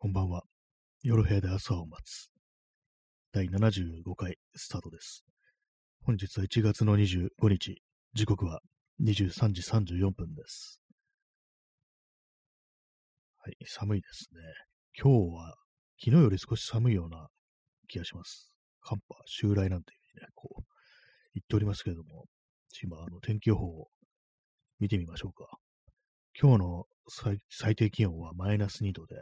こんばんは。夜部屋で朝を待つ。第75回スタートです。本日は1月の25日、時刻は23時34分です。はい、寒いですね。今日は昨日より少し寒いような気がします。寒波襲来なんていうふうにね、こう言っておりますけれども、今、あの天気予報を見てみましょうか。今日の最最低気温はマイナス2度で、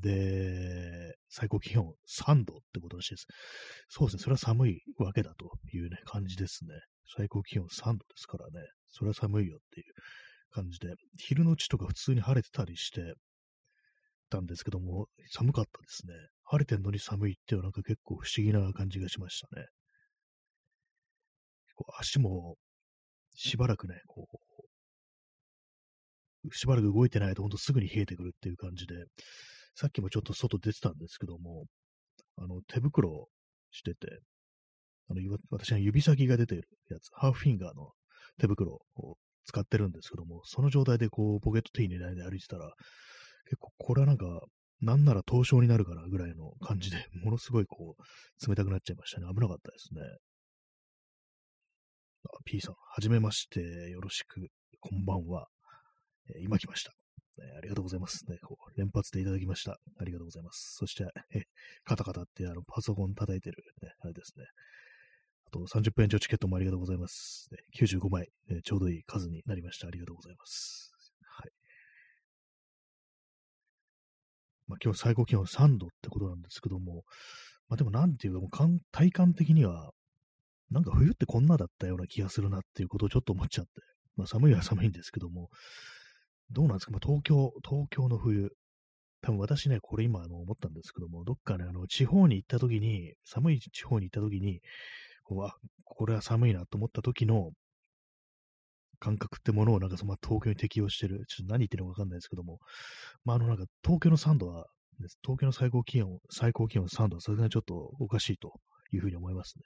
で、最高気温3度ってことらしいです。そうですね、それは寒いわけだというね、感じですね。最高気温3度ですからね、それは寒いよっていう感じで、昼のうちとか普通に晴れてたりしてたんですけども、寒かったですね。晴れてんのに寒いっていうのはなんか結構不思議な感じがしましたね。こう足もしばらくね、こう、しばらく動いてないとほんとすぐに冷えてくるっていう感じで、さっきもちょっと外出てたんですけども、あの、手袋してて、あの、私の指先が出てるやつ、ハーフフィンガーの手袋を使ってるんですけども、その状態でこう、ポケット手に入れないで歩いてたら、結構これはなんか、なんなら凍傷になるからぐらいの感じで、ものすごいこう、冷たくなっちゃいましたね。危なかったですね。あ P さん、はじめまして、よろしく、こんばんは。えー今来ました。ねありがとうございます。ね、こう連発でいただきました。ありがとうございます。そして、えカタカタってあのパソコン叩いてる、ね、あれですね。あと30分延長チケットもありがとうございます。ね、95枚、ね、ちょうどいい数になりました。ありがとうございます。はい。まあ、今日最高気温3度ってことなんですけども、まあ、でもなんていうか、もう体感的には、なんか冬ってこんなだったような気がするなっていうことをちょっと思っちゃって、まあ寒いは寒いんですけども、どうなんですか、まあ、東京、東京の冬、多分私ね、これ今あの思ったんですけども、どっかね、あの地方に行った時に、寒い地方に行った時に、こうあ、これは寒いなと思った時の感覚ってものをなんかその東京に適用してる、ちょっと何言ってるのかわかんないですけども、まああのなんか東京の3度は、です。東京の最高気温、最高気温3度はさすがにちょっとおかしいというふうに思いますね。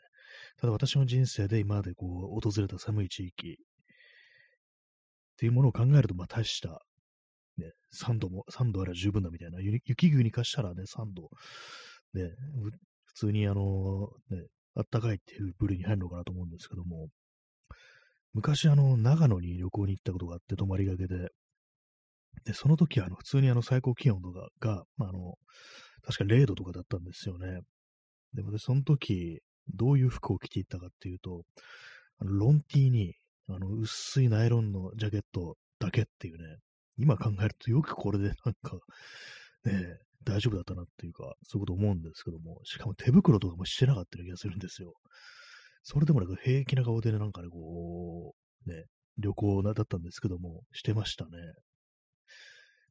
ただ私の人生で今までこう訪れた寒い地域っていうものを考えると、まあ大した、ね、3度も、3度あれば十分だみたいな、雪雪国化したらね、3度、ね、普通にあの、ね、あったかいっていう部類に入るのかなと思うんですけども、昔あの、長野に旅行に行ったことがあって、泊まりがけで、で、その時はあの、普通にあの、最高気温とかが、まあ、あの、確か0度とかだったんですよね。で、私その時、どういう服を着ていったかっていうと、あの、ロンティーに、あの、薄いナイロンのジャケットだけっていうね、今考えるとよくこれでなんか、ね、大丈夫だったなっていうか、そういうこと思うんですけども、しかも手袋とかもしてなかったような気がするんですよ。それでもなんか平気な顔でね、なんかね、こう、ね、旅行だったんですけども、してましたね。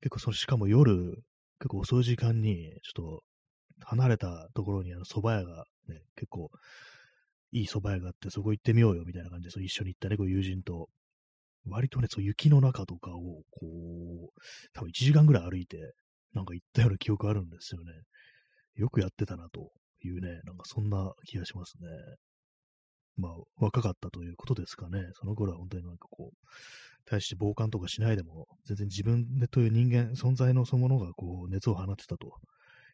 結構その、しかも夜、結構遅い時間に、ちょっと離れたところにあの蕎麦屋がね、結構いい蕎麦屋があって、そこ行ってみようよみたいな感じで、そう一緒に行ったね、こう友人と、割とね、そう雪の中とかを、こう、多分1時間ぐらい歩いて、なんか行ったような記憶あるんですよね。よくやってたなというね、なんかそんな気がしますね。まあ、若かったということですかね。その頃は本当になんかこう、対して傍観とかしないでも、全然自分でという人間、存在のそのものがこう、熱を放ってたと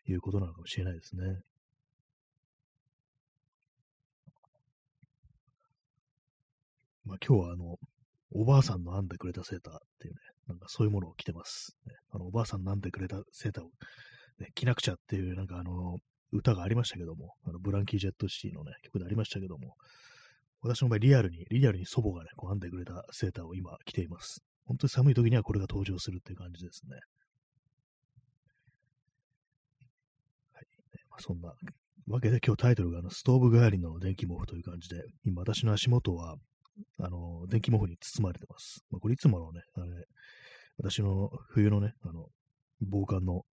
いうことなのかもしれないですね。まあ今日はあの、おばあさんの編んでくれたセーターっていうね、なんかそういうものを着てます。ね、あのおばあさんの編んでくれたセーターを、ね、着なくちゃっていうなんかあの、歌がありましたけども、あのブランキー・ジェット・シティのね、曲でありましたけども、私の場合リアルに、リアルに祖母がね、こう編んでくれたセーターを今着ています。本当に寒い時にはこれが登場するっていう感じですね。はい。まあ、そんなわけで今日タイトルがあのストーブ代わりの電気毛布という感じで、今私の足元はあの、電気毛布に包まれてます。まあ、これいつものね、あれ、私の冬のね、あの、防寒の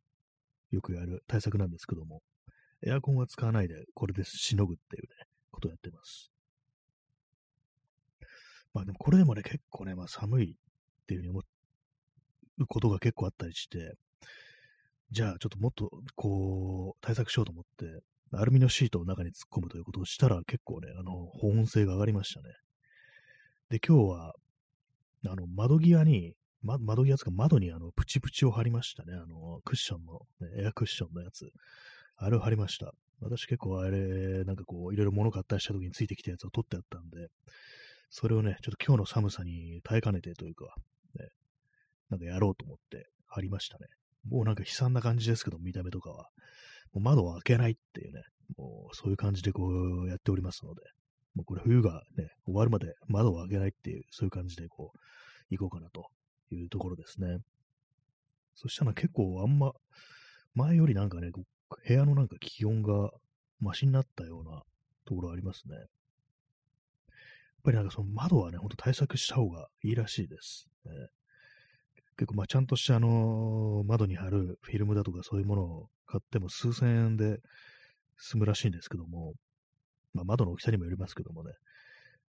よくやる対策なんですけども、エアコンは使わないでこれでしのぐっていうね、ことをやってます。まあでもこれでもね、結構ね、まあ寒いっていうふうに思うことが結構あったりして、じゃあちょっともっとこう、対策しようと思って、アルミのシートを中に突っ込むということをしたら結構ね、あの、保温性が上がりましたね。で、今日は、あの、窓際に、ま、窓際つか窓にあの、プチプチを貼りましたね。あの、クッションのね、エアクッションのやつ。あれを貼りました。私結構あれ、なんかこう、いろいろ物買ったりした時についてきたやつを取ってあったんで、それをね、ちょっと今日の寒さに耐えかねてというか、ね、なんかやろうと思って貼りましたね。もうなんか悲惨な感じですけど、見た目とかは。もう窓を開けないっていうね、もうそういう感じでこうやっておりますので、もうこれ冬がね、終わるまで窓を開けないっていう、そういう感じでこう、行こうかなというところですね。そしたら結構あんま、前よりなんかね、部屋のなんか気温がマシになったようなところありますね。やっぱりなんかその窓はね、ほんと対策した方がいいらしいです。ね、結構まあちゃんとしたあのー、窓に貼るフィルムだとかそういうものを買っても数千円で済むらしいんですけども、まあ窓の大きさにもよりますけどもね。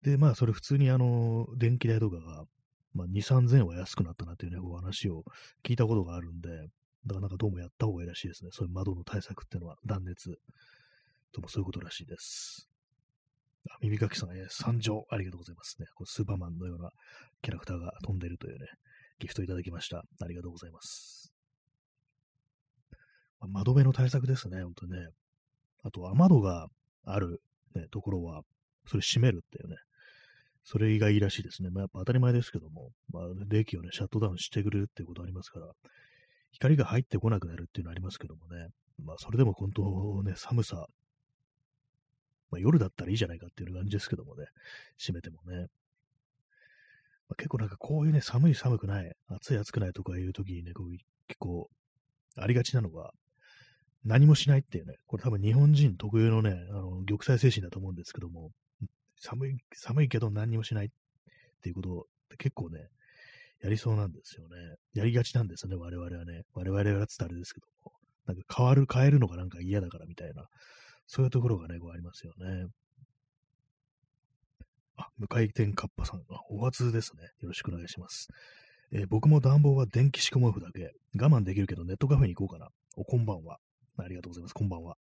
で、まあそれ普通にあの、電気代とかが、まあ2、3000円は安くなったなっていうね、お話を聞いたことがあるんで、だからなんかどうもやった方がいいらしいですね。そういう窓の対策っていうのは断熱ともそういうことらしいです。あ耳かきさん、えー、参上ありがとうございますね。こスーパーマンのようなキャラクターが飛んでいるというね、ギフトいただきました。ありがとうございます。まあ、窓辺の対策ですね、ほんとね。あと、雨戸がある、ね、ところは、それ閉めるっていうね。それがいいらしいですね。まあ、やっぱ当たり前ですけども、まあ、冷気をね、シャットダウンしてくれるっていうことありますから、光が入ってこなくなるっていうのありますけどもね。まあ、それでも本当ね、寒さ、まあ、夜だったらいいじゃないかっていう感じですけどもね、閉めてもね。まあ、結構なんかこういうね、寒い寒くない、暑い暑くないとかいう時にね、こう結構ありがちなのが、何もしないっていうね、これ多分日本人特有のね、あの、玉砕精神だと思うんですけども、寒い、寒いけど何もしないっていうことって結構ね、やりそうなんですよね。やりがちなんですよね、我々はね。我々はつったあれですけども。なんか変わる、変えるのがなんか嫌だからみたいな、そういうところがね、こうありますよね。あ、無回転カッパさん、お初ですね。よろしくお願いします。えー、僕も暖房は電気式毛布だけ。我慢できるけどネットカフェに行こうかな。お、こんばんは。ありがとうございます。こんばんは。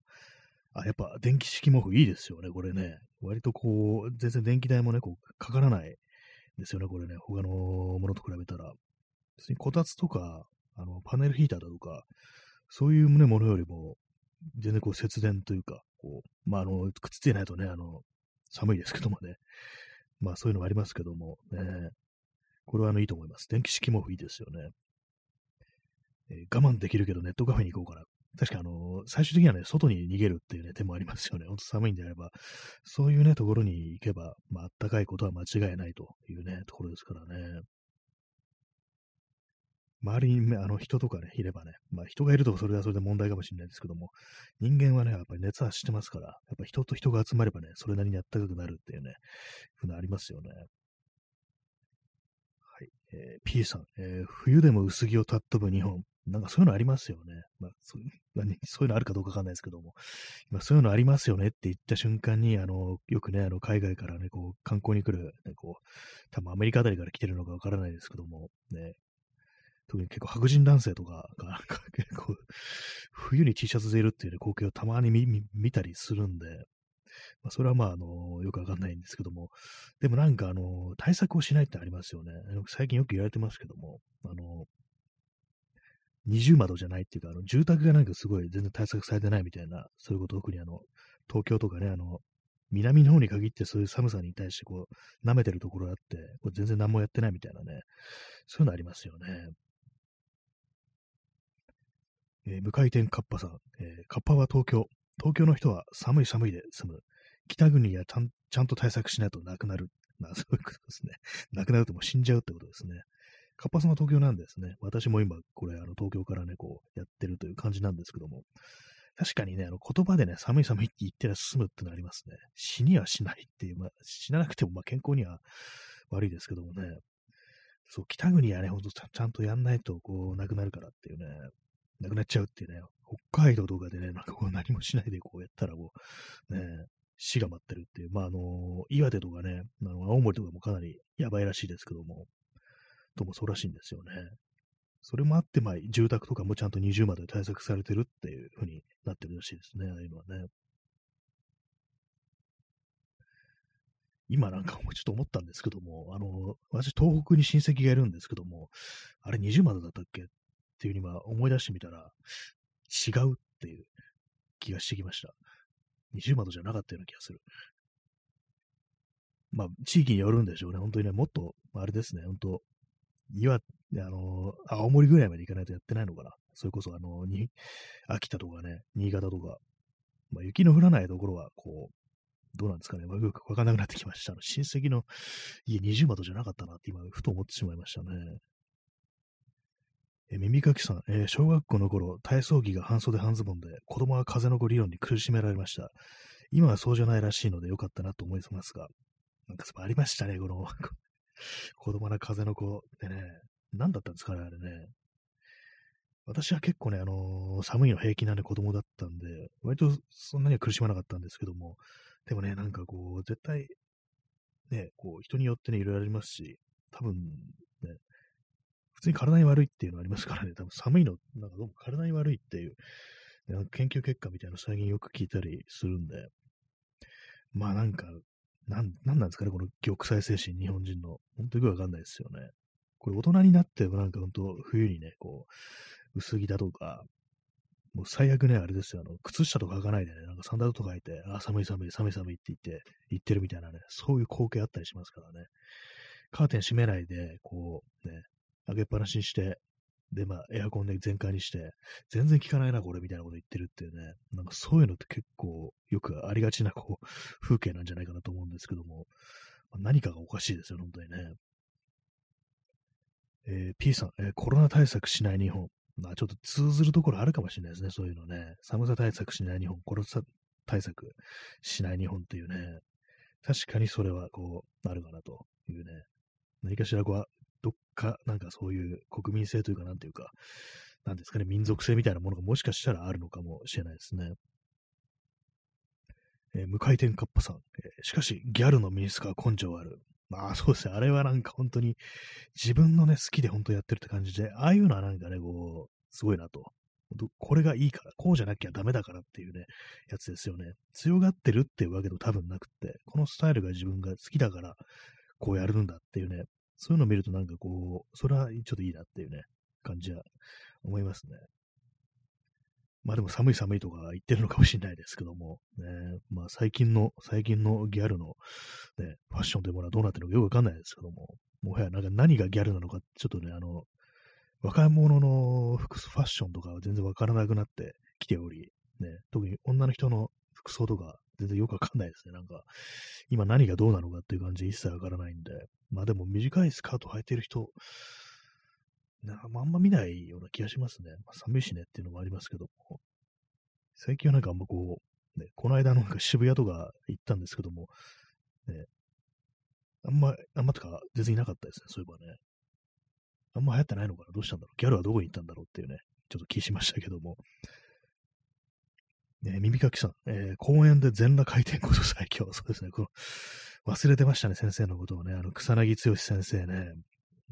あ、やっぱ電気式毛布いいですよね、これね。割とこう、全然電気代もね、こう、かからないですよね、これね。他のものと比べたら。別にこたつとか、あの、パネルヒーターだとか、そういう、ね、ものよりも、全然こう節電というか、こう、まあ、あの、くっついてないとね、あの、寒いですけどもね、まあそういうのがありますけども、ね、これはあのいいと思います。電気式毛布いいですよね。えー、我慢できるけどネットカフェに行こうかな。確かあの、最終的にはね、外に逃げるっていうね、手もありますよね。ほんと寒いんであれば、そういうね、ところに行けば、まあ、あったかいことは間違いないというね、ところですからね。周りに、あの人とかね、いればね、まあ人がいるとそれはそれで問題かもしれないですけども、人間はね、やっぱり熱はしてますから、やっぱ人と人が集まればね、それなりにあったかくなるっていうね、ふうなありますよね。えー、P さん、えー、冬でも薄着をたっ飛ぶ日本。なんかそういうのありますよね。まあ、そうそういうのあるかどうかわかんないですけども、今そういうのありますよねって言った瞬間に、あの、よくね、あの、海外からね、こう、観光に来る、ね、こう、多分アメリカあたりから来てるのかわからないですけども、ね、特に結構白人男性とかが、なんか結構、冬に T シャツでいるっていう、ね、光景をたまに見たりするんで、まあ、それはまあ、あの、よくわかんないんですけども、でもなんか、あの、対策をしないってありますよね。最近よく言われてますけども、あの、二重窓じゃないっていうか、あの、住宅がなんかすごい全然対策されてないみたいな、そういうこと、特にあの、東京とかね、あの、南の方に限ってそういう寒さに対してこう、舐めてるところがあって、これ全然何もやってないみたいなね、そういうのありますよね。えー、無回転カッパさん、えー、カッパは東京。東京の人は寒い寒いで済む。北国はちゃんと対策しないとなくなる。まあ、そういうことですね。なくなるともう死んじゃうってことですね。カッパさんは東京なんですね。私も今、これ、あの、東京からね、こう、やってるという感じなんですけども。確かにね、あの、言葉でね、寒い寒いって言ってら済むってのありますね。死にはしないっていう、まあ、死ななくても、まあ、健康には悪いですけどもね。そう、北国はね、ほんとちゃんとやんないと、こう、なくなるからっていうね。なくなっちゃうっていうね、北海道とかでね、なんかこう何もしないでこうやったらこう、ね、死が待ってるっていう、まああの、岩手とかね、あの青森とかもかなりやばいらしいですけども、ともそうらしいんですよね。それもあって、まあ、住宅とかもちゃんと二重窓で対策されてるっていう風になってるらしいですね、ああいうのはね。今なんかもうちょっと思ったんですけども、あの、私東北に親戚がいるんですけども、あれ二重窓だったっけっていうふうに今思い出してみたら、違うっていう気がしてきました。二重窓じゃなかったような気がする。まあ、地域によるんでしょうね。本当にね、もっと、あれですね、本当岩、あの、青森ぐらいまで行かないとやってないのかな。それこそ、あの、に、秋田とかね、新潟とか、まあ、雪の降らないところは、こう、どうなんですかね。よくわかんなくなってきました。あの親戚の家二重窓じゃなかったなって今、ふと思ってしまいましたね。え耳かきさん、えー、小学校の頃、体操着が半袖半ズボンで、子供は風の子理論に苦しめられました。今はそうじゃないらしいのでよかったなと思いますが、なんかありましたね、この 子供な風の子ってね。何だったんですかね、あれね。私は結構ね、あのー、寒いの平気なんで子供だったんで、割とそんなには苦しまなかったんですけども、でもね、なんかこう、絶対、ね、こう、人によってね、いろいろありますし、多分、ね、普通に体に悪いっていうのありますからね、多分寒いの、なんかどうも体に悪いっていう、研究結果みたいなの最近よく聞いたりするんで、まあなんか、なん、なんなんですかね、この玉砕精神、日本人の。本当によくわかんないですよね。これ大人になってもなんか本当、冬にね、こう、薄着だとか、もう最悪ね、あれですよ、あの、靴下とか履かないでね、なんかサンダルとか履いて、あ、寒い寒い、寒い寒いって言って、言ってるみたいなね、そういう光景あったりしますからね。カーテン閉めないで、こう、ね、開けっぱなしにして、で、まあ、エアコンで全開にして、全然効かないな、これ、みたいなこと言ってるっていうね。なんかそういうのって結構よくありがちな、こう、風景なんじゃないかなと思うんですけども、まあ、何かがおかしいですよ、本当にね。えー、P さん、えー、コロナ対策しない日本。まあ、ちょっと通ずるところあるかもしれないですね、そういうのね。寒さ対策しない日本、コロナ対策しない日本っていうね。確かにそれは、こう、あるかなというね。何かしらこう、か、なんかそういう国民性というか、なんていうか、なんですかね、民族性みたいなものがもしかしたらあるのかもしれないですね。えー、無回転カッパさん、えー、しかし、ギャルのミニスカは根性ある。まあそうですね。あれはなんか本当に自分のね、好きで本当やってるって感じで、ああいうのはなんかね、こう、すごいなと。これがいいから、こうじゃなきゃダメだからっていうね、やつですよね。強がってるっていうわけでも多分なくって、このスタイルが自分が好きだから、こうやるんだっていうね、そういうのを見るとなんかこう、それはちょっといいなっていうね、感じは思いますね。まあでも寒い寒いとか言ってるのかもしれないですけども、ね、まあ最近の、最近のギャルの、ね、ファッションというものはどうなってるのかよくわかんないですけども、もはやなんか何がギャルなのか、ちょっとね、あの、若者の服装ファッションとかは全然わからなくなってきており、ね、特に女の人の服装とか全然よくわかんないですね。なんか、今何がどうなのかっていう感じ一切わからないんで、まあでも短いスカート履いてる人、なあんま見ないような気がしますね。まあ、寒いしねっていうのもありますけども。最近はなんかあんまこう、ね、この間なんか渋谷とか行ったんですけども、ね、あんま、あんまとか全然いなかったですね、そういえばね。あんま流行ってないのかなどうしたんだろうギャルはどこに行ったんだろうっていうね、ちょっと気しましたけども。ね、耳かきさん、えー、公園で全裸回転こそ最強。そうですね、この忘れてましたね、先生のことをね。あの、草薙剛先生ね。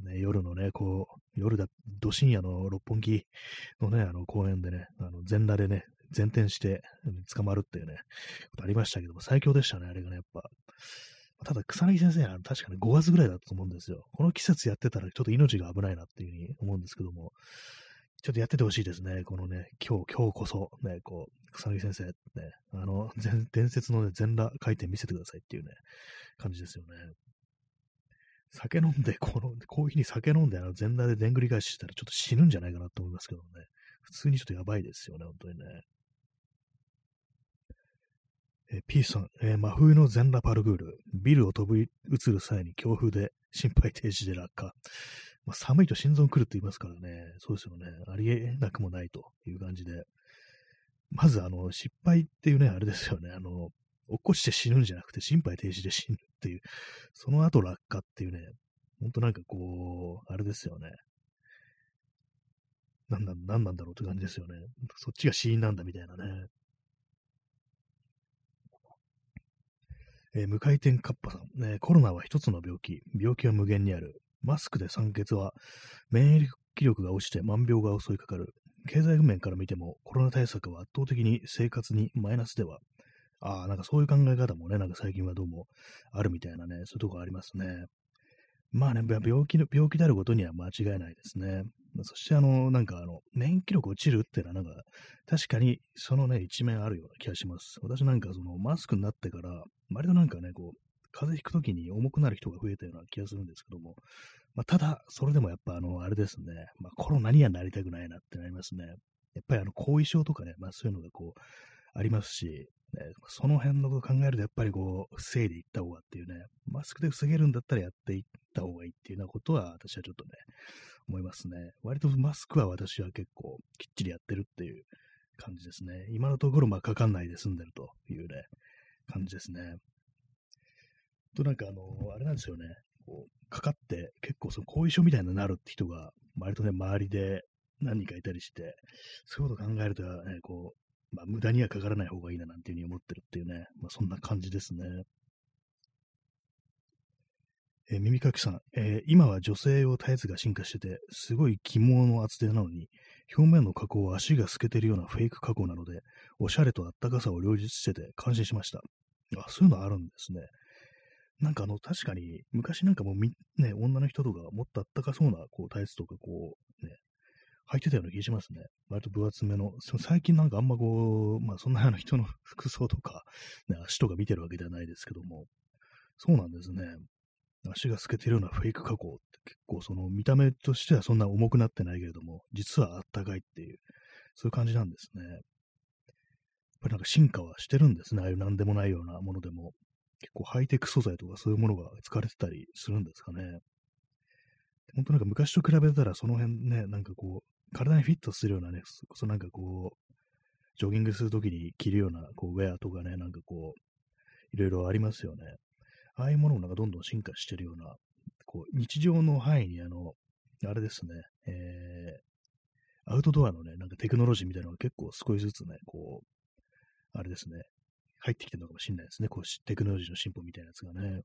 ね、夜のね、こう、夜だ、ど深夜の六本木のね、あの公園でね、あの全裸でね、前転して捕まるっていうね、ことありましたけども、最強でしたね、あれがね、やっぱ。ただ、草薙先生は確かに5月ぐらいだったと思うんですよ。この季節やってたらちょっと命が危ないなっていうふうに思うんですけども、ちょっとやっててほしいですね。このね、今日、今日こそ、ね、こう、草薙先生、ね、あの、伝説のね、全裸回転見せてくださいっていうね、感じですよね。酒飲んで、この、こういう日に酒飲んで、あの、全裸ででんぐり返ししたらちょっと死ぬんじゃないかなと思いますけどね。普通にちょっとやばいですよね、本当にね。え、P さん、えー、真冬の全裸パルクール。ビルを飛び移る際に強風で心肺停止で落下。まあ、寒いと心臓来るって言いますからね、そうですよね。ありえなくもないという感じで。まず、あの、失敗っていうね、あれですよね。あの、落っこちて死ぬんじゃなくて、心肺停止で死ぬっていう、その後落下っていうね、ほんとなんかこう、あれですよね。なんだ、なんなんだろうって感じですよね。そっちが死因なんだみたいなね。えー、無回転カッパさん、ね、コロナは一つの病気。病気は無限にある。マスクで酸欠は免疫力が落ちて万病が襲いかかる。経済面から見てもコロナ対策は圧倒的に生活にマイナスでは。ああ、なんかそういう考え方もね、なんか最近はどうもあるみたいなね、そういうとこありますね。まあね、病気の、病気であることには間違いないですね。そして、あの、なんか、あの、免疫力落ちるっていうのは、なんか、確かに、そのね、一面あるような気がします。私なんか、その、マスクになってから、割となんかね、こう、風邪ひくときに重くなる人が増えたような気がするんですけども、まあ、ただ、それでもやっぱ、あの、あれですね、まあ、コロナにはなりたくないなってなりますね。やっぱり、あの、後遺症とかね、まあ、そういうのがこう、ありますし、ね、その辺のことを考えると、やっぱりこう、防いでいった方がっていうね、マスクで防げるんだったらやっていった方がいいっていうようなことは、私はちょっとね、思いますね。割とマスクは私は結構きっちりやってるっていう感じですね。今のところ、まあ、かかんないで済んでるというね、感じですね。と、なんかあの、あれなんですよね。こう、かかって結構その後遺症みたいになるって人が、割とね、周りで何人かいたりして、そういうこと考えるとね、こう、まあ、無駄にはかからない方がいいななんていうふうに思ってるっていうね、まあ、そんな感じですね。えー、耳かきさん、えー、今は女性用タイツが進化してて、すごい着物の厚手なのに、表面の加工は足が透けてるようなフェイク加工なので、おしゃれとあったかさを両立してて感心しました。あ、そういうのあるんですね。なんかあの、確かに、昔なんかもうみ、ね、女の人とかもっとあったかそうな、こう、タイツとかこう、ね、履いてたような気がしますね。割と分厚めの。最近なんかあんまこう、まあそんなような人の 服装とか、ね、足とか見てるわけではないですけども、そうなんですね。足が透けてるようなフェイク加工って結構その見た目としてはそんな重くなってないけれども、実はあったかいっていう、そういう感じなんですね。やっぱりなんか進化はしてるんですね。ああいうなんでもないようなものでも。結構ハイテク素材とかそういうものが使われてたりするんですかね。本当なんか昔と比べたらその辺ね、なんかこう、体にフィットするようなね、そなんかこう、ジョギングするときに着るようなこうウェアとかね、なんかこう、いろいろありますよね。ああいうものもなんかどんどん進化してるような、こう、日常の範囲にあの、あれですね、えー、アウトドアのね、なんかテクノロジーみたいなのが結構少しずつね、こう、あれですね、入ってきてるのかもしれないですね。こう、テクノロジーの進歩みたいなやつがね。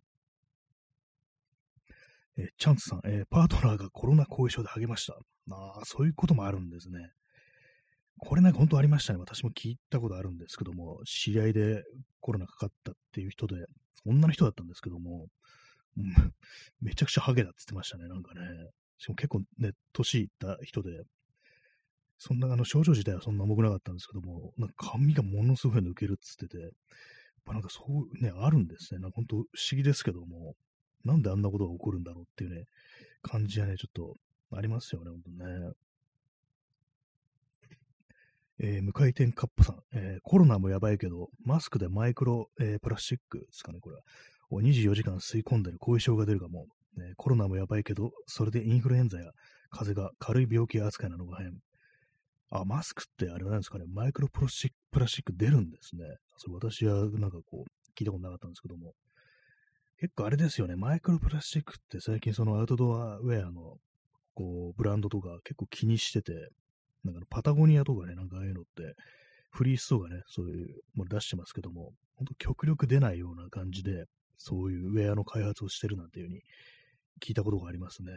え、チャンツさん、えー、パートナーがコロナ後遺症で励ました。ああ、そういうこともあるんですね。これなんか本当ありましたね。私も聞いたことあるんですけども、知り合いでコロナかかったっていう人で、女の人だったんですけども、めちゃくちゃハゲだって言ってましたね。なんかね。しかも結構ね、年いった人で、そんな、あの、症状自体はそんな重くなかったんですけども、なんか髪がものすごい抜けるっつってて、やっぱなんかそうね、あるんですね。なんか本当不思議ですけども、なんであんなことが起こるんだろうっていうね、感じはね、ちょっとありますよね、本当ね。えー、無回転カップさん、えー、コロナもやばいけど、マスクでマイクロ、えー、プラスチックですかね、これは。24時間吸い込んでる後遺症が出るかも。ね、コロナもやばいけど、それでインフルエンザや風邪が軽い病気扱いなのが変。あ、マスクってあれなんですかね、マイクロプラスチック、プラスチック出るんですね。それ私はなんかこう、聞いたことなかったんですけども。結構あれですよね、マイクロプラスチックって最近そのアウトドアウェアのこうブランドとか結構気にしてて、なんかパタゴニアとかね、なんかああいうのって、フリースとかね、そういうもの出してますけども、ほんと極力出ないような感じで、そういうウェアの開発をしてるなんていう風に聞いたことがありますね。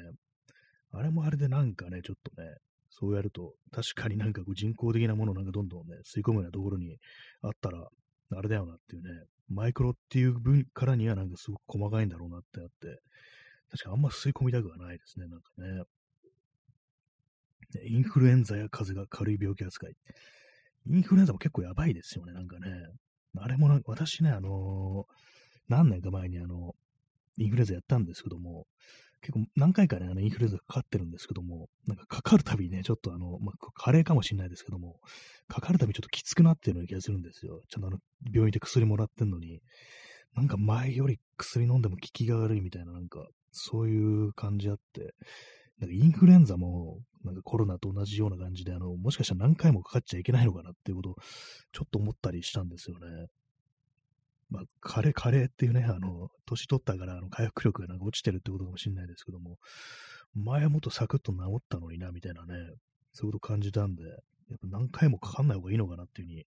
あれもあれでなんかね、ちょっとね、そうやると、確かになんかこう人工的なものをなんかどんどんね、吸い込むようなところにあったら、あれだよなっていうね、マイクロっていう分からにはなんかすごく細かいんだろうなってあって、確かあんま吸い込みたくはないですね、なんかね。インフルエンザや風邪が軽い病気扱い。インフルエンザも結構やばいですよね、なんかね。あれもな私ね、あのー、何年か前にあの、インフルエンザやったんですけども、結構何回かね、あのインフルエンザかかってるんですけども、なんかかかるたびね、ちょっとあの、まあ、加齢かもしれないですけども、かかるたびちょっときつくなってるような気がするんですよ。ちゃんとあの、病院で薬もらってんのに、なんか前より薬飲んでも効きが悪いみたいな、なんか、そういう感じあって、なんかインフルエンザも、なんかコロナと同じような感じで、あの、もしかしたら何回もかかっちゃいけないのかなっていうことを、ちょっと思ったりしたんですよね。まあ、カレー、カレーっていうね、あの、年取ったから、あの、回復力がなんか落ちてるってことかもしれないですけども、前はもっとサクッと治ったのにな、みたいなね、そういうこと感じたんで、やっぱ何回もかかんない方がいいのかなっていうふうに、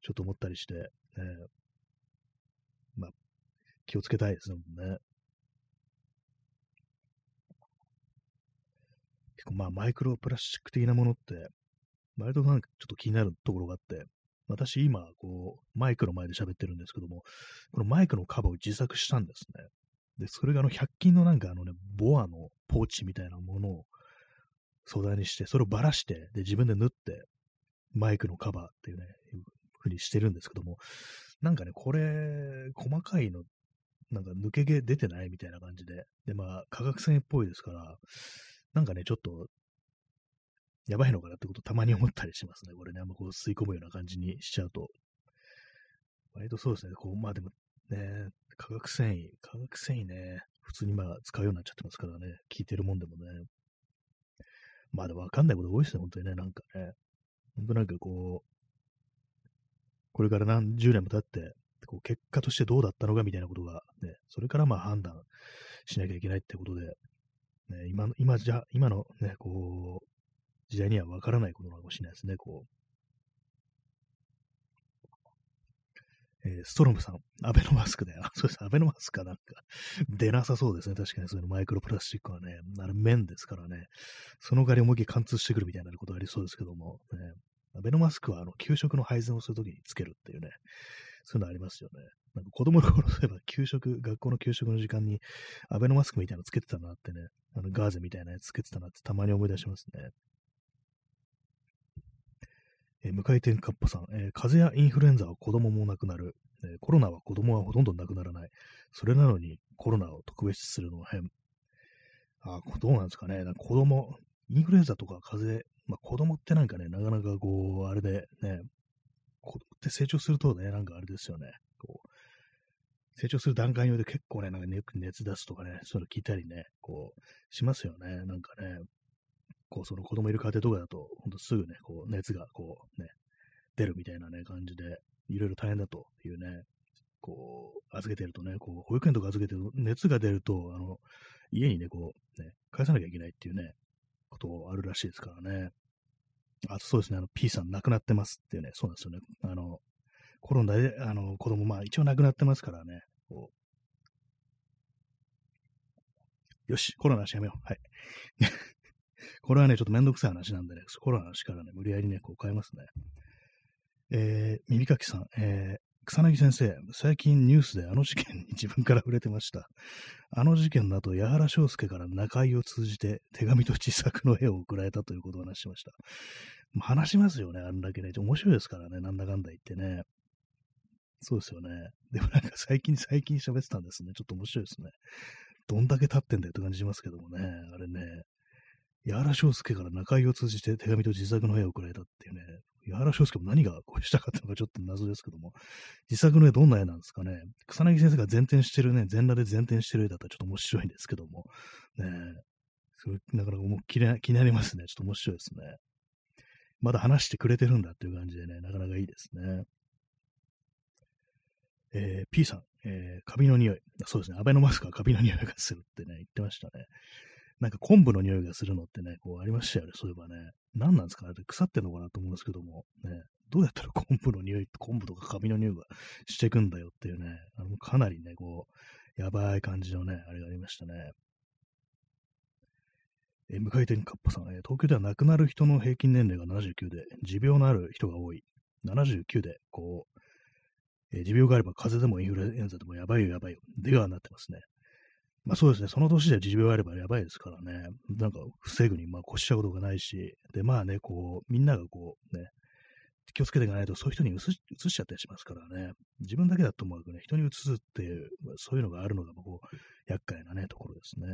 ちょっと思ったりして、ね、まあ、気をつけたいですもんね。結構まあ、マイクロプラスチック的なものって、割となんかちょっと気になるところがあって、私今、こう、マイクの前で喋ってるんですけども、このマイクのカバーを自作したんですね。で、それがあの、100均のなんかあのね、ボアのポーチみたいなものを素材にして、それをばらして、で、自分で縫って、マイクのカバーっていうね、いうふうにしてるんですけども、なんかね、これ、細かいの、なんか抜け毛出てないみたいな感じで、で、まあ、化学繊維っぽいですから、なんかね、ちょっと、やばいのかなってことたまに思ったりしますね。これね、あんまこう吸い込むような感じにしちゃうと。割とそうですね、こう、まあでもね、化学繊維、化学繊維ね、普通にまあ使うようになっちゃってますからね、聞いてるもんでもね。まあでもわかんないこと多いですね、本当にね、なんかね。本当なんかこう、これから何十年も経って、こう結果としてどうだったのかみたいなことが、ね、それからまあ判断しなきゃいけないってことで、ね、今今じゃ、今のね、こう、時代にはわからないことなのかもしれないですね、こう。えー、ストロムさん、アベノマスクで、あ、そうです、アベノマスクはなんか出なさそうですね。確かにそういうの。マイクロプラスチックはね、あれ面ですからね、その代わり思いっきり貫通してくるみたいなことありそうですけども、ね、アベノマスクはあの給食の配膳をするときにつけるっていうね、そういうのありますよね。なんか子供の頃そういえば給食、学校の給食の時間にアベノマスクみたいなのつけてたなってね、あのガーゼみたいなやつつけてたなってたまに思い出しますね。えー、無回転カッパさん、えー、風邪やインフルエンザは子供も亡くなる、えー、コロナは子供はほとんど亡くならない。それなのにコロナを特別視するのは変。あ、どうなんですかね。なんか子供、インフルエンザとか風邪、まあ子供ってなんかね、なかなかこう、あれでね、子供って成長するとね、なんかあれですよね。こう、成長する段階によって結構ね、なんか熱出すとかね、そういうの聞いたりね、こう、しますよね。なんかね、こう、その子供いる家庭とかだと、ほんとすぐね、こう、熱がこう、ね、出るみたいなね、感じで、いろいろ大変だというね、こう、預けてるとね、こう、保育園とか預けてると、熱が出ると、あの、家にね、こう、ね、返さなきゃいけないっていうね、ことあるらしいですからね。あとそうですね、あの、P さん亡くなってますっていうね、そうなんですよね。あの、コロナで、あの、子供、まあ一応亡くなってますからね、こう。よし、コロナの話やめよう。はい。これはね、ちょっとめんどくさい話なんでね、コロナの話からね、無理やりね、こう変えますね。えー、耳かきさん、えー、草薙先生、最近ニュースであの事件に自分から触れてました。あの事件の後、矢原章介から中井を通じて手紙と自作の絵を送られたということを話しました。話しますよね、あんだけね。面白いですからね、なんだかんだ言ってね。そうですよね。でもなんか最近、最近喋ってたんですね。ちょっと面白いですね。どんだけ経ってんだよって感じしますけどもね。あれね。矢原章介から中井を通じて手紙と自作の絵を送られたっていうね、矢原章介も何がこうしたかったのかちょっと謎ですけども、自作の絵どんな絵なんですかね。草薙先生が前転してるね、全裸で前転してる絵だったらちょっと面白いんですけども、ねそれなかなかもう気に気になりますね。ちょっと面白いですね。まだ話してくれてるんだっていう感じでね、なかなかいいですね。えー、P さん、えー、カビの匂い。そうですね、アベノマスクはカビの匂いがするってね、言ってましたね。なんか昆布の匂いがするのってね、こうありましたよね、そういえばね。何なんですか？ね腐ってんのかなと思うんですけども、ね、どうやったら昆布の匂い、昆布とか髪の匂いがしてくんだよっていうね、あのかなりね、こう、やばい感じのね、あれがありましたね。え向かい店カッパさん、え東京では亡くなる人の平均年齢が79で、持病のある人が多い。79で、こう、え持病があれば風邪でもインフルエンザでもやばいよやばいよ。出川になってますね。まあそうですね、その年で持病あればやばいですからね、なんか防ぐにまあ越したことがないし、で、まあね、こう、みんながこうね、気をつけていかないと、そういう人にうつしちゃったりしますからね、自分だけだと思うとね、人にうつすっていう、そういうのがあるのが、こう、厄介なね、ところですね。